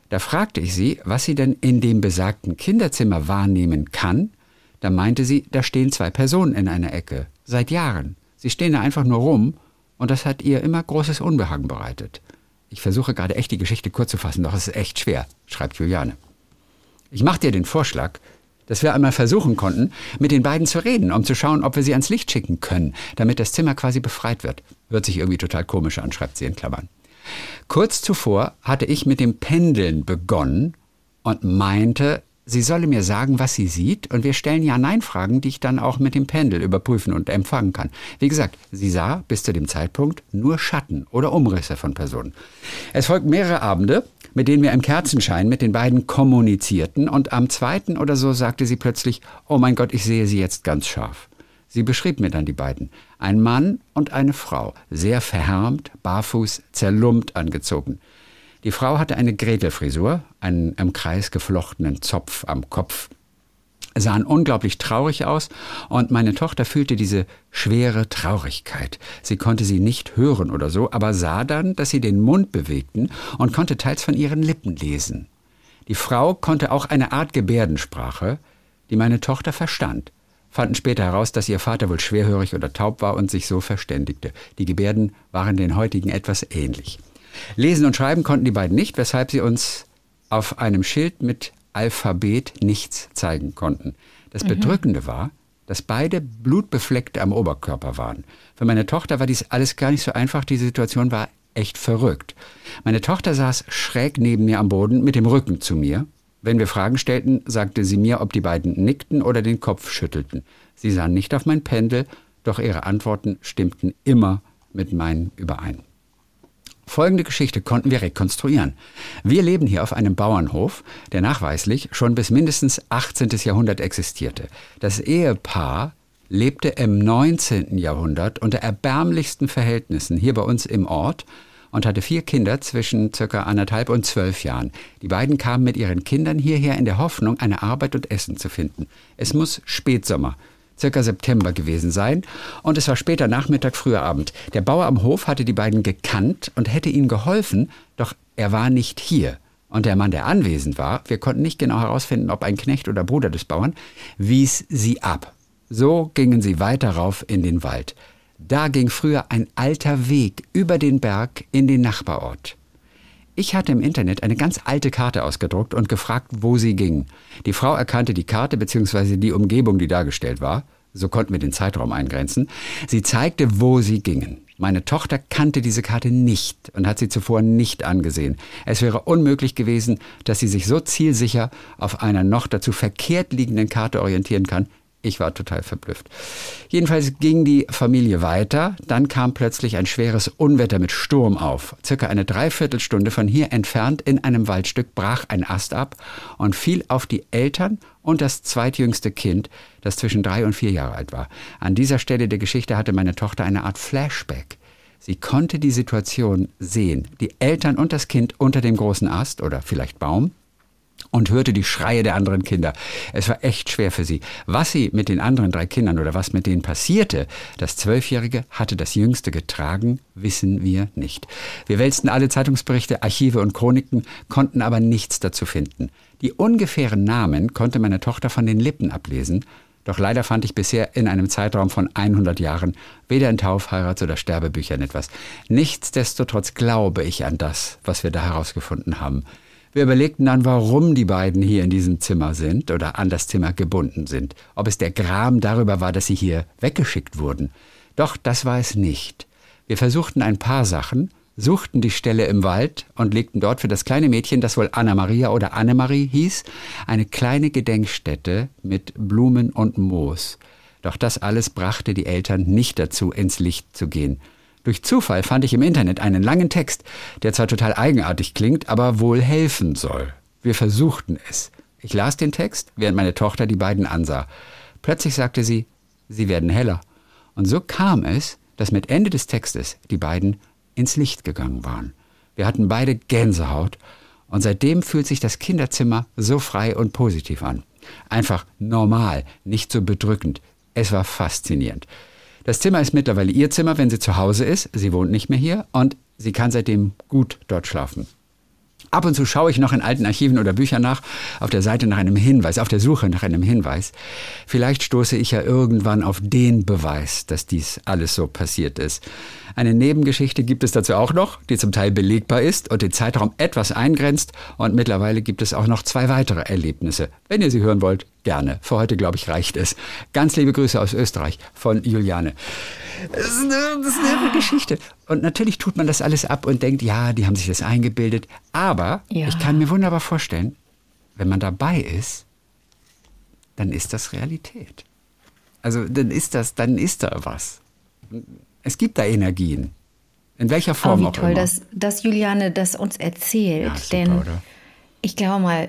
Da fragte ich sie, was sie denn in dem besagten Kinderzimmer wahrnehmen kann. Da meinte sie, da stehen zwei Personen in einer Ecke. Seit Jahren. Sie stehen da einfach nur rum und das hat ihr immer großes Unbehagen bereitet. Ich versuche gerade echt die Geschichte kurz zu fassen, doch es ist echt schwer, schreibt Juliane. Ich mache dir den Vorschlag, dass wir einmal versuchen konnten, mit den beiden zu reden, um zu schauen, ob wir sie ans Licht schicken können, damit das Zimmer quasi befreit wird. Hört sich irgendwie total komisch an, schreibt sie in Klammern. Kurz zuvor hatte ich mit dem Pendeln begonnen und meinte, sie solle mir sagen, was sie sieht, und wir stellen Ja-Nein-Fragen, die ich dann auch mit dem Pendel überprüfen und empfangen kann. Wie gesagt, sie sah bis zu dem Zeitpunkt nur Schatten oder Umrisse von Personen. Es folgten mehrere Abende, mit denen wir im Kerzenschein mit den beiden kommunizierten, und am zweiten oder so sagte sie plötzlich, oh mein Gott, ich sehe sie jetzt ganz scharf. Sie beschrieb mir dann die beiden. Ein Mann und eine Frau, sehr verhärmt, barfuß, zerlumpt angezogen. Die Frau hatte eine Gretelfrisur, einen im Kreis geflochtenen Zopf am Kopf, sahen unglaublich traurig aus und meine Tochter fühlte diese schwere Traurigkeit. Sie konnte sie nicht hören oder so, aber sah dann, dass sie den Mund bewegten und konnte teils von ihren Lippen lesen. Die Frau konnte auch eine Art Gebärdensprache, die meine Tochter verstand, fanden später heraus, dass ihr Vater wohl schwerhörig oder taub war und sich so verständigte. Die Gebärden waren den heutigen etwas ähnlich. Lesen und schreiben konnten die beiden nicht, weshalb sie uns auf einem Schild mit Alphabet nichts zeigen konnten. Das mhm. Bedrückende war, dass beide blutbefleckt am Oberkörper waren. Für meine Tochter war dies alles gar nicht so einfach. Die Situation war echt verrückt. Meine Tochter saß schräg neben mir am Boden mit dem Rücken zu mir. Wenn wir Fragen stellten, sagte sie mir, ob die beiden nickten oder den Kopf schüttelten. Sie sahen nicht auf mein Pendel, doch ihre Antworten stimmten immer mit meinen überein. Folgende Geschichte konnten wir rekonstruieren. Wir leben hier auf einem Bauernhof, der nachweislich schon bis mindestens 18. Jahrhundert existierte. Das Ehepaar lebte im 19. Jahrhundert unter erbärmlichsten Verhältnissen hier bei uns im Ort und hatte vier Kinder zwischen circa anderthalb und zwölf Jahren. Die beiden kamen mit ihren Kindern hierher in der Hoffnung, eine Arbeit und Essen zu finden. Es muss Spätsommer circa September gewesen sein, und es war später Nachmittag, früher Abend. Der Bauer am Hof hatte die beiden gekannt und hätte ihnen geholfen, doch er war nicht hier. Und der Mann, der anwesend war, wir konnten nicht genau herausfinden, ob ein Knecht oder Bruder des Bauern, wies sie ab. So gingen sie weiter rauf in den Wald. Da ging früher ein alter Weg über den Berg in den Nachbarort. Ich hatte im Internet eine ganz alte Karte ausgedruckt und gefragt, wo sie ging. Die Frau erkannte die Karte bzw. die Umgebung, die dargestellt war. So konnten wir den Zeitraum eingrenzen. Sie zeigte, wo sie gingen. Meine Tochter kannte diese Karte nicht und hat sie zuvor nicht angesehen. Es wäre unmöglich gewesen, dass sie sich so zielsicher auf einer noch dazu verkehrt liegenden Karte orientieren kann, ich war total verblüfft. Jedenfalls ging die Familie weiter. Dann kam plötzlich ein schweres Unwetter mit Sturm auf. Circa eine Dreiviertelstunde von hier entfernt in einem Waldstück brach ein Ast ab und fiel auf die Eltern und das zweitjüngste Kind, das zwischen drei und vier Jahre alt war. An dieser Stelle der Geschichte hatte meine Tochter eine Art Flashback. Sie konnte die Situation sehen. Die Eltern und das Kind unter dem großen Ast oder vielleicht Baum und hörte die Schreie der anderen Kinder. Es war echt schwer für sie. Was sie mit den anderen drei Kindern oder was mit denen passierte, das Zwölfjährige hatte das Jüngste getragen, wissen wir nicht. Wir wälzten alle Zeitungsberichte, Archive und Chroniken, konnten aber nichts dazu finden. Die ungefähren Namen konnte meine Tochter von den Lippen ablesen, doch leider fand ich bisher in einem Zeitraum von 100 Jahren weder in Tauf-, Heirats- oder Sterbebüchern etwas. Nichtsdestotrotz glaube ich an das, was wir da herausgefunden haben. Wir überlegten dann, warum die beiden hier in diesem Zimmer sind oder an das Zimmer gebunden sind. Ob es der Gram darüber war, dass sie hier weggeschickt wurden. Doch das war es nicht. Wir versuchten ein paar Sachen, suchten die Stelle im Wald und legten dort für das kleine Mädchen, das wohl Anna Maria oder Annemarie hieß, eine kleine Gedenkstätte mit Blumen und Moos. Doch das alles brachte die Eltern nicht dazu, ins Licht zu gehen. Durch Zufall fand ich im Internet einen langen Text, der zwar total eigenartig klingt, aber wohl helfen soll. Wir versuchten es. Ich las den Text, während meine Tochter die beiden ansah. Plötzlich sagte sie, sie werden heller. Und so kam es, dass mit Ende des Textes die beiden ins Licht gegangen waren. Wir hatten beide Gänsehaut und seitdem fühlt sich das Kinderzimmer so frei und positiv an. Einfach normal, nicht so bedrückend. Es war faszinierend. Das Zimmer ist mittlerweile ihr Zimmer, wenn sie zu Hause ist. Sie wohnt nicht mehr hier und sie kann seitdem gut dort schlafen. Ab und zu schaue ich noch in alten Archiven oder Büchern nach, auf der Seite nach einem Hinweis, auf der Suche nach einem Hinweis. Vielleicht stoße ich ja irgendwann auf den Beweis, dass dies alles so passiert ist. Eine Nebengeschichte gibt es dazu auch noch, die zum Teil belegbar ist und den Zeitraum etwas eingrenzt. Und mittlerweile gibt es auch noch zwei weitere Erlebnisse. Wenn ihr sie hören wollt, gerne. Für heute, glaube ich, reicht es. Ganz liebe Grüße aus Österreich von Juliane. Das ist, eine, das ist eine Geschichte. Und natürlich tut man das alles ab und denkt, ja, die haben sich das eingebildet. Aber Ja. ich kann mir wunderbar vorstellen, wenn man dabei ist, dann ist das Realität. Also dann ist das, dann ist da was. Es gibt da Energien. In welcher Aber Form wie auch toll, immer. dass, dass Juliane das uns erzählt. Ja, super, denn oder? ich glaube mal,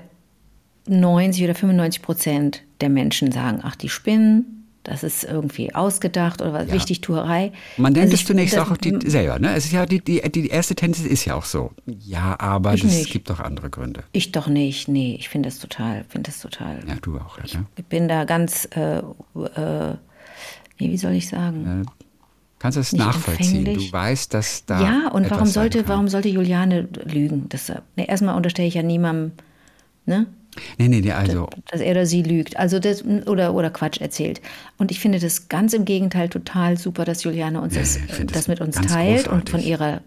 90 oder 95 Prozent der Menschen sagen, ach, die spinnen, das ist irgendwie ausgedacht oder was, Ja. Wichtigtuerei. Man denkt Also es zunächst das- auch die, selber. Ne? Es ist ja die, die, die erste Tendenz ist ja auch so. Ja, aber es gibt doch andere Gründe. Ich doch nicht, nee, ich finde das total, finde das total. Ja, du auch. Ja, ne? Ich bin da ganz, äh, äh, nee, wie soll ich sagen? Kannst du es nachvollziehen? Du weißt, dass da. ja, und warum sollte, warum sollte Juliane lügen? Das, ne, erstmal unterstelle ich ja niemandem, ne? Nee, nee, nee, also. dass er oder sie lügt, also das, oder, oder Quatsch erzählt. Und ich finde das ganz im Gegenteil total super, dass Juliane uns finde das das mit uns teilt und großartig. von ihrer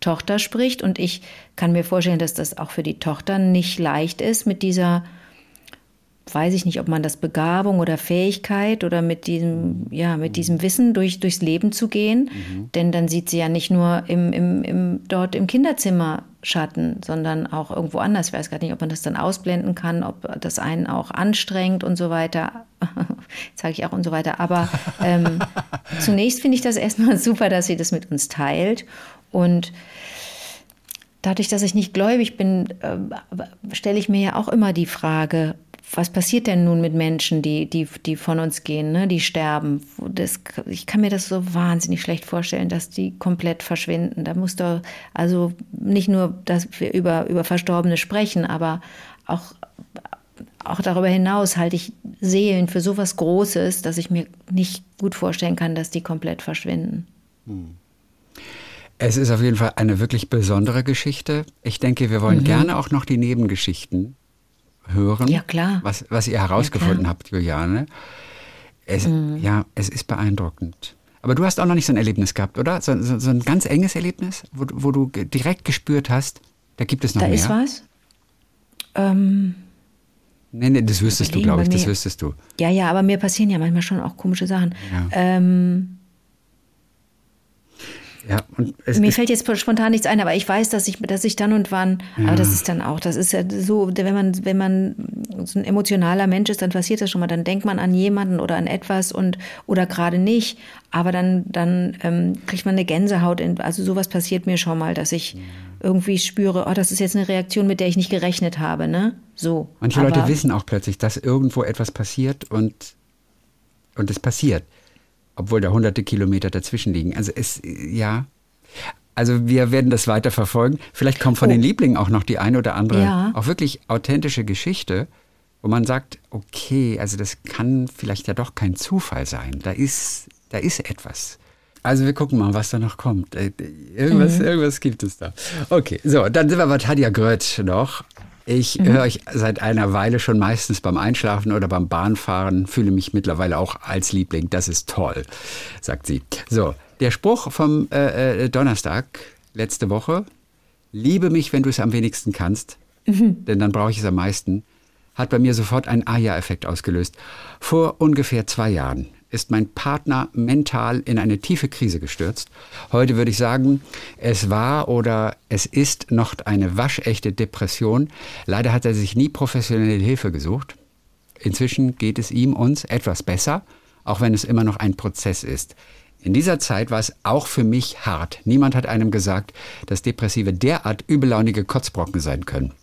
Tochter spricht. Und ich kann mir vorstellen, dass das auch für die Tochter nicht leicht ist, mit dieser, weiß ich nicht, ob man das Begabung oder Fähigkeit oder mit diesem, ja, mit diesem Wissen durch, durchs Leben zu gehen. Denn dann sieht sie ja nicht nur im, im, im, dort im Kinderzimmer Schatten, sondern auch irgendwo anders. Ich weiß gar nicht, ob man das dann ausblenden kann, ob das einen auch anstrengt und so weiter. Sage ich auch und so weiter. Aber ähm, zunächst finde ich das erstmal super, dass sie das mit uns teilt. Und dadurch, dass ich nicht gläubig bin, ähm, stelle ich mir ja auch immer die Frage, was passiert denn nun mit Menschen, die, die, die von uns gehen, ne? die sterben? Das, ich kann mir das so wahnsinnig schlecht vorstellen, dass die komplett verschwinden. Da muss doch, also nicht nur, dass wir über, über Verstorbene sprechen, aber auch, auch darüber hinaus halte ich Seelen für so was Großes, dass ich mir nicht gut vorstellen kann, dass die komplett verschwinden. Es ist auf jeden Fall eine wirklich besondere Geschichte. Ich denke, wir Mhm. wollen gerne auch noch die Nebengeschichten hören. Ja, klar. Was, was ihr herausgefunden Ja, habt, Juliane. Es, Mhm. Ja, es ist beeindruckend. Aber du hast auch noch nicht so ein Erlebnis gehabt, oder? So, so, so ein ganz enges Erlebnis, wo, du- wo du direkt gespürt hast, da gibt es noch Da mehr. ist was? Ähm, Nee, nee, das wüsstest du, glaube ich, das wüsstest du. Ja, ja, aber mir passieren ja manchmal schon auch komische Sachen. Ja. Ähm, Ja, mir fällt jetzt spontan nichts ein, aber ich weiß, dass ich, dass ich dann und wann, aber das ist dann auch, das ist ja so, wenn man, wenn man so ein emotionaler Mensch ist, dann passiert das schon mal, dann denkt man an jemanden oder an etwas und oder gerade nicht, aber dann, dann ähm, kriegt man eine Gänsehaut. In, also sowas passiert mir schon mal, dass ich irgendwie spüre, oh, das ist jetzt eine Reaktion, mit der ich nicht gerechnet habe, ne? So. manche aber, Leute wissen auch plötzlich, dass irgendwo etwas passiert und, und es passiert. Obwohl da hunderte Kilometer dazwischen liegen. Also es, ja. Also wir werden das weiter verfolgen. Vielleicht kommt von Oh. den Lieblingen auch noch die eine oder andere, Ja. auch wirklich authentische Geschichte, wo man sagt, okay, also das kann vielleicht ja doch kein Zufall sein. Da ist, da ist etwas. Also wir gucken mal, was da noch kommt. Äh, Irgendwas, irgendwas gibt es da. Okay, so, dann sind wir bei Tadja Grötsch noch. Ich höre euch seit einer Weile schon meistens beim Einschlafen oder beim Bahnfahren, fühle mich mittlerweile auch als Liebling. Das ist toll, sagt sie. So, der Spruch vom äh, äh, Donnerstag letzte Woche, liebe mich, wenn du es am wenigsten kannst, denn dann brauche ich es am meisten, hat bei mir sofort einen Aja-Effekt ausgelöst. Vor ungefähr zwei Jahren ist mein Partner mental in eine tiefe Krise gestürzt. Heute würde ich sagen, es war oder es ist noch eine waschechte Depression. Leider hat er sich nie professionelle Hilfe gesucht. Inzwischen geht es ihm uns etwas besser, auch wenn es immer noch ein Prozess ist. In dieser Zeit war es auch für mich hart. Niemand hat einem gesagt, dass Depressive derart übellaunige Kotzbrocken sein können.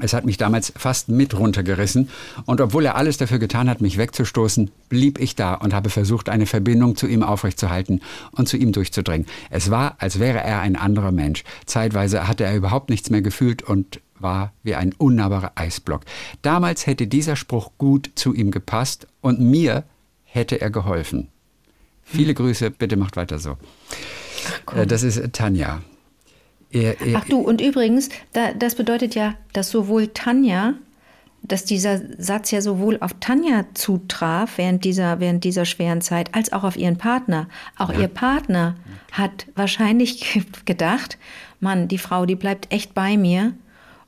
Es hat mich damals fast mit runtergerissen und obwohl er alles dafür getan hat, mich wegzustoßen, blieb ich da und habe versucht, eine Verbindung zu ihm aufrechtzuerhalten und zu ihm durchzudringen. Es war, als wäre er ein anderer Mensch. Zeitweise hatte er überhaupt nichts mehr gefühlt und war wie ein unnahbarer Eisblock. Damals hätte dieser Spruch gut zu ihm gepasst und mir hätte er geholfen. Viele Grüße, bitte macht weiter so. Äh, Das ist Tanja. Er, er, Ach du, und übrigens, da, das bedeutet ja, dass sowohl Tanja, dass dieser Satz ja sowohl auf Tanja zutraf während dieser, während dieser schweren Zeit, als auch auf ihren Partner. Auch ihr Partner hat wahrscheinlich gedacht, Mann, die Frau, die bleibt echt bei mir.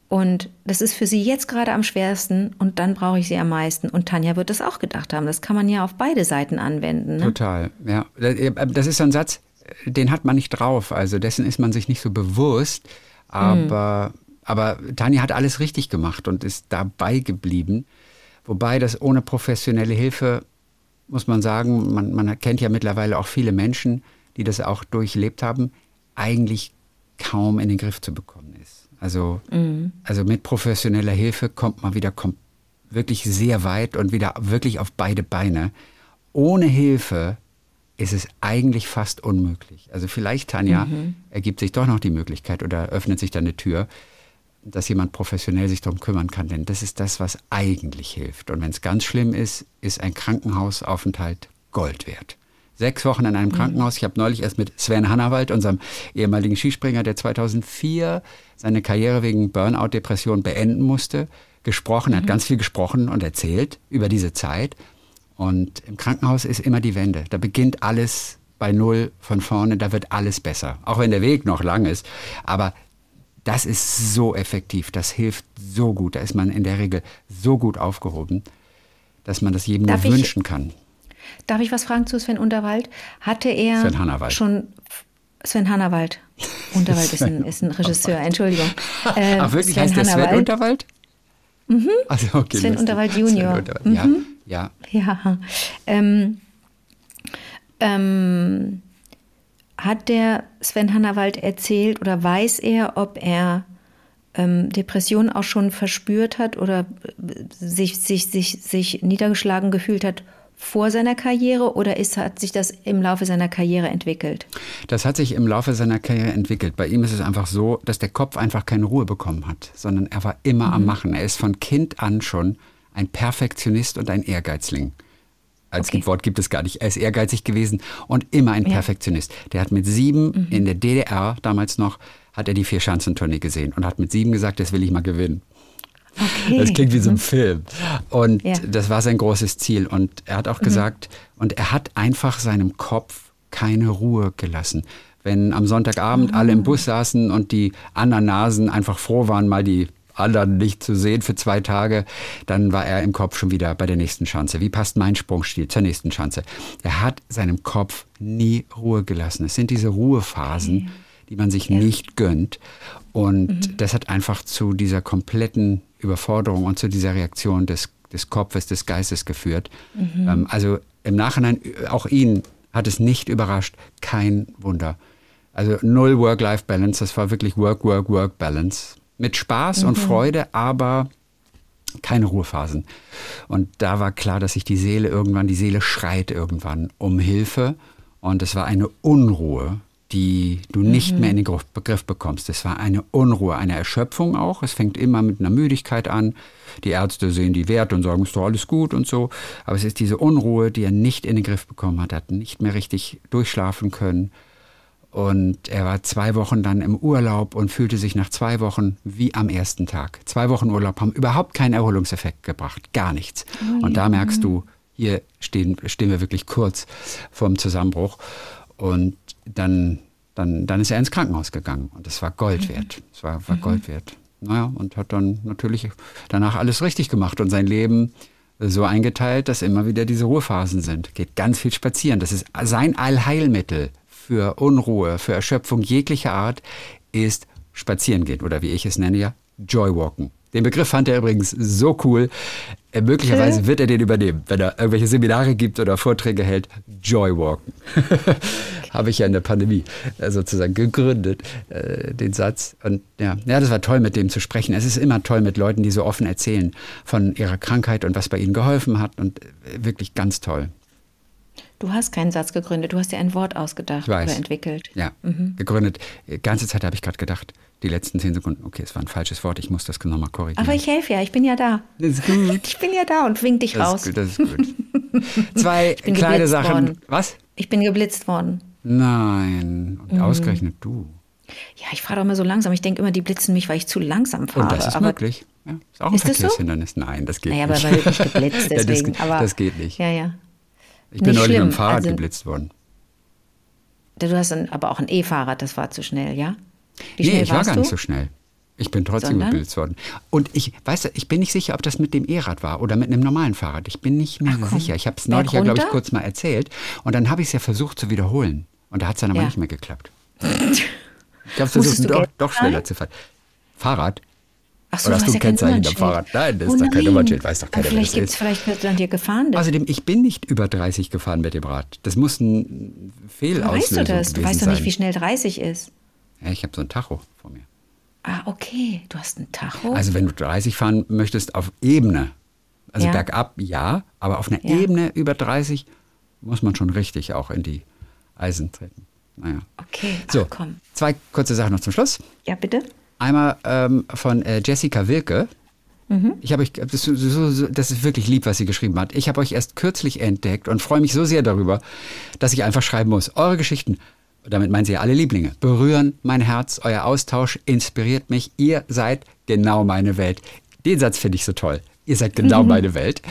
Und das ist für sie jetzt gerade am schwersten und dann brauche ich sie am meisten. Und Tanja wird das auch gedacht haben. Das kann man ja auf beide Seiten anwenden. Ne? Total, ja. Das ist so ein Satz, den hat man nicht drauf. Also dessen ist man sich nicht so bewusst. Aber, aber Tanja hat alles richtig gemacht und ist dabei geblieben. Wobei das ohne professionelle Hilfe, muss man sagen, man, man kennt ja mittlerweile auch viele Menschen, die das auch durchlebt haben, eigentlich kaum in den Griff zu bekommen ist. Also, also mit professioneller Hilfe kommt man wieder kom wirklich sehr weit und wieder wirklich auf beide Beine. Ohne Hilfe ist es eigentlich fast unmöglich. Also vielleicht, Tanja, ergibt sich doch noch die Möglichkeit oder öffnet sich da eine Tür, dass jemand professionell sich darum kümmern kann. Denn das ist das, was eigentlich hilft. Und wenn es ganz schlimm ist, ist ein Krankenhausaufenthalt Gold wert. Sechs Wochen in einem Krankenhaus. Ich habe neulich erst mit Sven Hannawald, unserem ehemaligen Skispringer, der 2004 seine Karriere wegen Burnout-Depression beenden musste, gesprochen. Er hat ganz viel gesprochen und erzählt über diese Zeit. Und im Krankenhaus ist immer die Wende. Da beginnt alles bei Null von vorne. Da wird alles besser. Auch wenn der Weg noch lang ist. Aber das ist so effektiv. Das hilft so gut. Da ist man in der Regel so gut aufgehoben, dass man das jedem Darf nur ich- wünschen kann. Darf ich was fragen zu Sven Unterwald? Hatte er Sven Hannawald. schon Sven Hannawald? Unterwald ist ein, ist ein Regisseur, Entschuldigung. Ähm, Ach wirklich, Sven heißt der Sven. Unterwald? Mhm. Also, okay, Sven lustig. Unterwald Junior. Sven Unterwald. Ja, ja. Ja. Ähm, ähm, hat der Sven Hannawald erzählt oder weiß er, ob er ähm, Depressionen auch schon verspürt hat oder äh, sich, sich, sich, sich niedergeschlagen gefühlt hat vor seiner Karriere oder ist, hat sich das im Laufe seiner Karriere entwickelt? Das hat sich im Laufe seiner Karriere entwickelt. Bei ihm ist es einfach so, dass der Kopf einfach keine Ruhe bekommen hat, sondern er war immer Mhm. am Machen. Er ist von Kind an schon ein Perfektionist und ein Ehrgeizling. Als Okay. Wort gibt es gar nicht. Er ist ehrgeizig gewesen und immer ein Ja. Mhm. Perfektionist. Der hat mit sieben in der DDR damals noch, hat er die Vier-Schanzentournee gesehen und hat mit sieben gesagt, das will ich mal gewinnen. Okay. Das klingt wie so ein Film. Und Ja. das war sein großes Ziel. Und er hat auch gesagt, und er hat einfach seinem Kopf keine Ruhe gelassen. Wenn am Sonntagabend alle im Bus saßen und die anderen Nasen einfach froh waren, mal die anderen nicht zu sehen für zwei Tage, dann war er im Kopf schon wieder bei der nächsten Schanze. Wie passt mein Sprungstil zur nächsten Schanze? Er hat seinem Kopf nie Ruhe gelassen. Es sind diese Ruhephasen, die man sich nicht gönnt. Und das hat einfach zu dieser kompletten Überforderung und zu dieser Reaktion des, des Kopfes, des Geistes geführt. Ähm, also im Nachhinein, auch ihn hat es nicht überrascht. Kein Wunder. Also null Work-Life-Balance, das war wirklich Work-Work-Work-Balance. Mit Spaß und Freude, aber keine Ruhephasen. Und da war klar, dass sich die Seele irgendwann, die Seele schreit irgendwann um Hilfe. Und es war eine Unruhe, die du nicht mehr in den Griff, Begriff bekommst. Es war eine Unruhe, eine Erschöpfung auch. Es fängt immer mit einer Müdigkeit an. Die Ärzte sehen die Werte und sagen, ist doch alles gut und so. Aber es ist diese Unruhe, die er nicht in den Griff bekommen hat. Er hat nicht mehr richtig durchschlafen können. Und er war zwei Wochen dann im Urlaub und fühlte sich nach zwei Wochen wie am ersten Tag. Zwei Wochen Urlaub haben überhaupt keinen Erholungseffekt gebracht, gar nichts. Und da merkst du, hier stehen, stehen wir wirklich kurz vorm Zusammenbruch. Und dann, dann, dann ist er ins Krankenhaus gegangen und das war Gold wert. Es war, war Gold wert. Naja, und hat dann natürlich danach alles richtig gemacht und sein Leben so eingeteilt, dass immer wieder diese Ruhephasen sind. Geht ganz viel spazieren. Das ist sein Allheilmittel für Unruhe, für Erschöpfung jeglicher Art, ist spazieren gehen oder wie ich es nenne ja, Joywalken. Den Begriff fand er übrigens so cool. Äh, möglicherweise wird er den übernehmen, wenn er irgendwelche Seminare gibt oder Vorträge hält. Joywalken. Habe ich ja in der Pandemie äh, sozusagen gegründet, äh, den Satz. Und ja, ja, das war toll, mit dem zu sprechen. Es ist immer toll mit Leuten, die so offen erzählen von ihrer Krankheit und was bei ihnen geholfen hat. Und wirklich ganz toll. Du hast keinen Satz gegründet, du hast dir ein Wort ausgedacht oder entwickelt. Ja, gegründet. Die ganze Zeit habe ich gerade gedacht, die letzten zehn Sekunden, okay, es war ein falsches Wort, ich muss das nochmal korrigieren. Aber ich helfe ja, ich bin ja da. das ist gut. Ich bin ja da und wink dich Das raus. ist gut, das ist gut. Zwei kleine Sachen. worden. Was? Ich bin geblitzt worden. Nein, und Mhm. ausgerechnet du. Ja, ich fahre doch immer so langsam. Ich denke immer, die blitzen mich, weil ich zu langsam fahre. Und das ist aber, möglich. Ja, ist auch ein Ist das so? Verkehrshindernis. Nein, das geht Naja, aber nicht. weil wirklich geblitzt Ja, das, deswegen. aber, das geht nicht. Ja, ja. Ich bin neulich mit dem. Fahrrad Also- geblitzt worden. Du hast ein, aber auch ein E-Fahrrad, das war zu schnell, ja? Wie nee, ich war gar du? nicht so schnell. Ich bin trotzdem Sondern? geblitzt worden. Und ich, weißt du, ich bin nicht sicher, ob das mit dem E-Rad war oder mit einem normalen Fahrrad. Ich bin nicht mehr Ach, sicher. Ich habe es neulich ja, glaube ich, kurz mal erzählt. Und dann habe ich es ja versucht zu wiederholen. Und da hat es dann aber Ja. nicht mehr geklappt. Ich habe Musstest versucht, doch, doch schneller zu fahren. Fahrrad? Ach so, Oder hast du ja ein kein Kennzeichen am. Fahrrad? Nein, das oh ist doch kein. Nummernschild. Weiß doch Aber keiner, wer vielleicht das gibt's, ist. Vielleicht wird dann dir gefahren. Außerdem, ich bin nicht über 30 gefahren mit dem Rad. Das muss ein weißt Fehlauslösung du das? Du weißt doch nicht, sein. wie schnell 30 ist. Ja, ich habe so ein Tacho vor mir. Ah, okay. Du hast ein Tacho. Also wenn du 30 fahren möchtest auf Ebene, also Ja. bergab ja, aber auf einer Ja. Ebene über 30 muss man schon richtig auch in die Eisen treten. Naja. okay, ach, So, komm. zwei kurze Sachen noch zum Schluss. Ja, bitte? Einmal ähm, von äh, Jessica Wilke. Ich habe euch, das, ist so, so, das ist wirklich lieb, was sie geschrieben hat. Ich habe euch erst kürzlich entdeckt und freue mich so sehr darüber, dass ich einfach schreiben muss. Eure Geschichten, damit meinen sie ja alle Lieblinge, berühren mein Herz. Euer Austausch inspiriert mich. Ihr seid genau meine Welt. Den Satz finde ich so toll. Ihr seid genau meine Welt.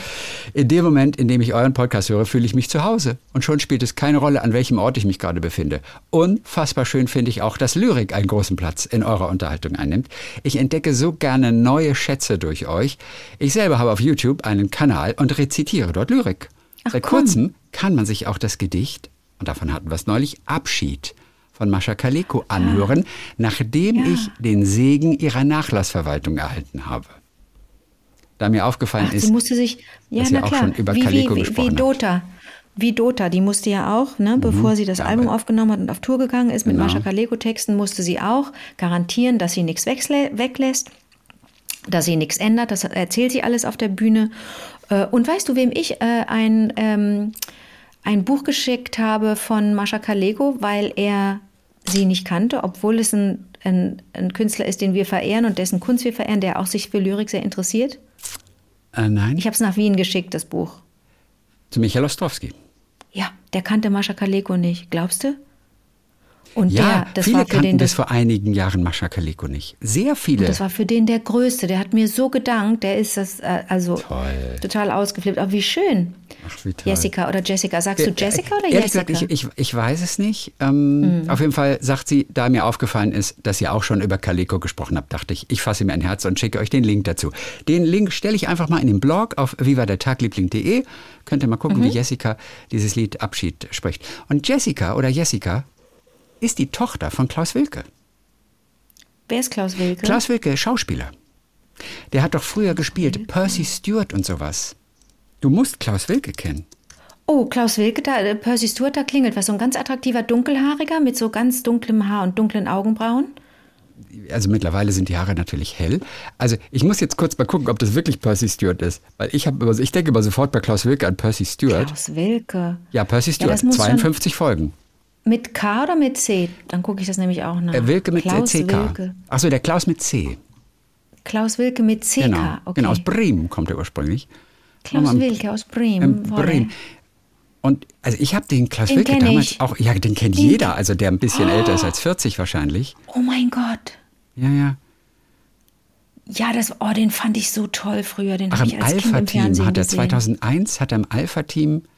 In dem Moment, in dem ich euren Podcast höre, fühle ich mich zu Hause. Und schon spielt es keine Rolle, an welchem Ort ich mich gerade befinde. Unfassbar schön finde ich auch, dass Lyrik einen großen Platz in eurer Unterhaltung einnimmt. Ich entdecke so gerne neue Schätze durch euch. Ich selber habe auf YouTube einen Kanal und rezitiere dort Lyrik. Ach, Seit komm. kurzem kann man sich auch das Gedicht, und davon hatten wir es neulich, Abschied von Mascha Kaleko anhören, nachdem Ja. ich den Segen ihrer Nachlassverwaltung erhalten habe. Da mir aufgefallen Ach, ist, sie musste sich, ja, dass na auch klar, schon über wie, Calico wie, wie, gesprochen wie habt. Dota. Wie Dota, die musste ja auch, ne, bevor sie das ja, Album aufgenommen hat und auf Tour gegangen ist mit Genau. Mascha Kaleko-Texten, musste sie auch garantieren, dass sie nichts weglässt, dass sie nichts ändert. Das erzählt sie alles auf der Bühne. Äh, Und weißt du, wem ich äh, ein, ähm, ein Buch geschickt habe von Mascha Kaleko, weil er sie nicht kannte, obwohl es ein, ein, ein Künstler ist, den wir verehren und dessen Kunst wir verehren, der auch sich für Lyrik sehr interessiert? Äh, nein, Ich habe es nach Wien geschickt, das Buch. zu Michael Ostrowski. Ja, der kannte Mascha Kaleko nicht, glaubst du? Und Ja, der, das viele war für kannten den bis das, vor einigen Jahren Mascha Kaleko nicht. Sehr viele. und das war für den der Größte. Der hat mir so gedankt. Der ist das äh, also Toll. total ausgeflippt. Aber wie schön. Ach, wie toll. Jessica oder Jessica. Sagst du Jessica oder Ehrlich Jessica? gesagt, ich, ich, ich weiß es nicht. Ähm, Auf jeden Fall sagt sie, da mir aufgefallen ist, dass ihr auch schon über Calico gesprochen habt, dachte ich, ich fasse mir ein Herz und schicke euch den Link dazu. Den Link stelle ich einfach mal in den Blog auf vivadertagliebling.de. Könnt ihr mal gucken, wie Jessica dieses Lied Abschied spricht. Und Jessica oder Jessica ist die Tochter von Klaus Wilke. Wer ist Klaus Wilke? Klaus Wilke, Schauspieler. Der hat doch früher gespielt, Percy Stewart und sowas. Du musst Klaus Wilke kennen. Oh, Klaus Wilke, da, äh, Percy Stewart, da klingelt was. So ein ganz attraktiver Dunkelhaariger mit so ganz dunklem Haar und dunklen Augenbrauen. also mittlerweile sind die Haare natürlich hell. Also ich muss jetzt kurz mal gucken, ob das wirklich Percy Stewart ist. Weil ich habe immer, ich denke immer sofort bei Klaus Wilke an Percy Stewart. Klaus Wilke. Ja, Percy Ja, Stewart, schon- 52 Folgen. Mit K oder mit C? Dann gucke ich das nämlich auch nach. Äh, Wilke mit Klaus CK. Achso, der Klaus mit C. Klaus Wilke mit CK. Genau. Okay. genau, aus Bremen kommt er ursprünglich. Klaus Wilke aus Bremen. Bremen. Und also ich habe den Klaus Den Wilke damals ich. auch, ja, den kennt Den jeder, also der ein bisschen älter ist als 40 wahrscheinlich. Oh mein Gott. Ja, ja. Ja, das, oh, den fand ich so toll früher. Den Ach, im Alpha-Team hat er gesehen. 2001 hat er im Alpha-Team äh,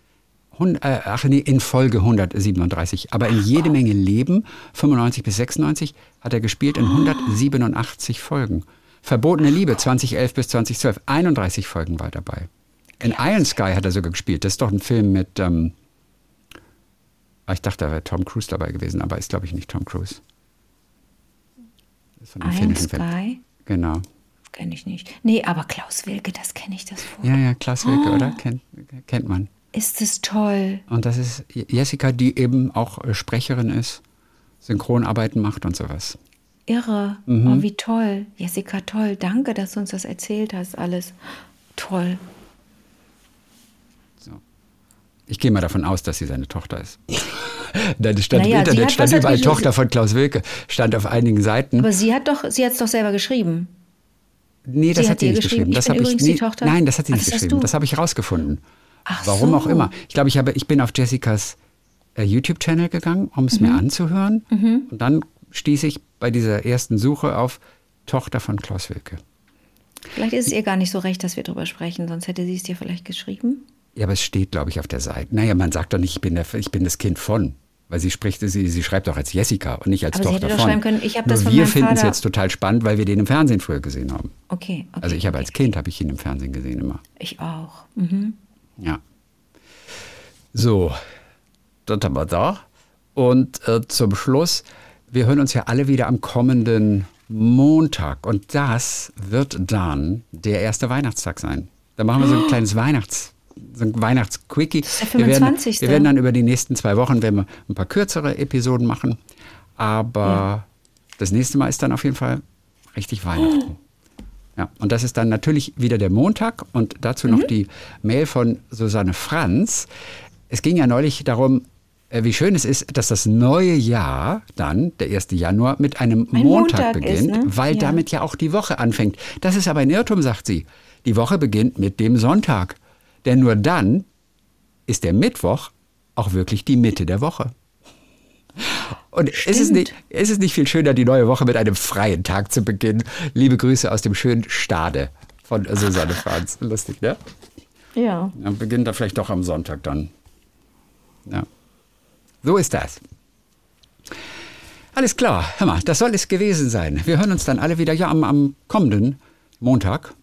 ach nee, in Folge 137, aber in jede Menge Leben 95 bis 96 hat er gespielt in 187 Folgen. Verbotene Liebe 2011 bis 2012, 31 Folgen war dabei. In Iron Sky hat er sogar gespielt. Das ist doch ein Film mit ähm, ah, ich dachte, da wäre Tom Cruise dabei gewesen, aber ist glaube ich nicht Tom Cruise. Das ist Iron Film. Sky. Genau. kenne ich nicht. Nee, aber Klaus Wilke, das kenne ich das vor. Ja, ja, Klaus Wilke, oder? Kennt, kennt man. Ist es toll. Und das ist Jessica, die eben auch äh, Sprecherin ist, Synchronarbeiten macht und sowas. Irre. Mhm. Oh, wie toll. Jessica, toll. Danke, dass du uns das erzählt hast, alles. Toll. So. Ich gehe mal davon aus, dass sie seine Tochter ist. Nein, das stand Naja, im Internet, stand überall Tochter von Klaus Wilke, stand auf einigen Seiten. Aber sie hat doch, sie hat es doch selber geschrieben. Nee, das Sie hat hat sie nicht geschrieben, geschrieben. Das habe ich Tochter. Nein, das hat sie Ach, nicht geschrieben. Das habe ich rausgefunden. Ach Warum so. auch immer. Ich glaube, ich, habe, ich bin auf Jessicas äh, YouTube-Channel gegangen, um es Mhm. mir anzuhören. Und dann stieß ich bei dieser ersten Suche auf Tochter von Klaus Wilke. Vielleicht ist es ihr gar nicht so recht, dass wir drüber sprechen, sonst hätte sie es dir vielleicht geschrieben. Ja, aber es steht, glaube ich, auf der Seite. Naja, man sagt doch nicht, ich bin, der, ich bin das Kind von. Weil sie spricht, sie, sie schreibt auch als Jessica und nicht als Aber sie Tochter hätte doch von. schreiben können, ich hab Nur das von wir finden es jetzt total spannend, weil wir den im Fernsehen früher gesehen haben. Okay, okay. Also ich habe okay. als Kind habe ich ihn im Fernsehen gesehen immer. Ich auch. Mhm. Ja. So, das haben wir da. Und äh, zum Schluss, wir hören uns ja alle wieder am kommenden Montag. Und das wird dann der erste Weihnachtstag sein. Da machen wir so ein kleines Weihnachts, so ein Weihnachtsquickie. Wir werden, 25.. wir werden dann über die nächsten zwei Wochen werden wir ein paar kürzere Episoden machen. Aber das nächste Mal ist dann auf jeden Fall richtig Weihnachten. Ja, und das ist dann natürlich wieder der Montag und dazu noch die Mail von Susanne Franz. Es ging ja neulich darum, äh, wie schön es ist, dass das neue Jahr dann, der 1. Januar, mit einem Ein Montag, Montag beginnt, ist, ne? weil Ja. damit ja auch die Woche anfängt. Das ist aber ein Irrtum, sagt sie. Die Woche beginnt mit dem Sonntag. Denn nur dann ist der Mittwoch auch wirklich die Mitte der Woche. Und ist es, nicht, ist es nicht viel schöner, die neue Woche mit einem freien Tag zu beginnen? Liebe Grüße aus dem schönen Stade von Susanne Franz. Lustig, ne? Ja. Dann beginnt er vielleicht doch am Sonntag dann. Ja. So ist das. Alles klar, hör mal, das soll es gewesen sein. Wir hören uns dann alle wieder ja am, am kommenden Montag.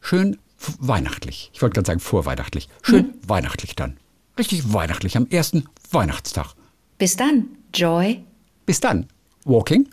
Schön weihnachtlich. Ich wollte gerade sagen vorweihnachtlich. Schön weihnachtlich dann. Richtig weihnachtlich am ersten Weihnachtstag. Bis dann. Joy. Bis dann. Walking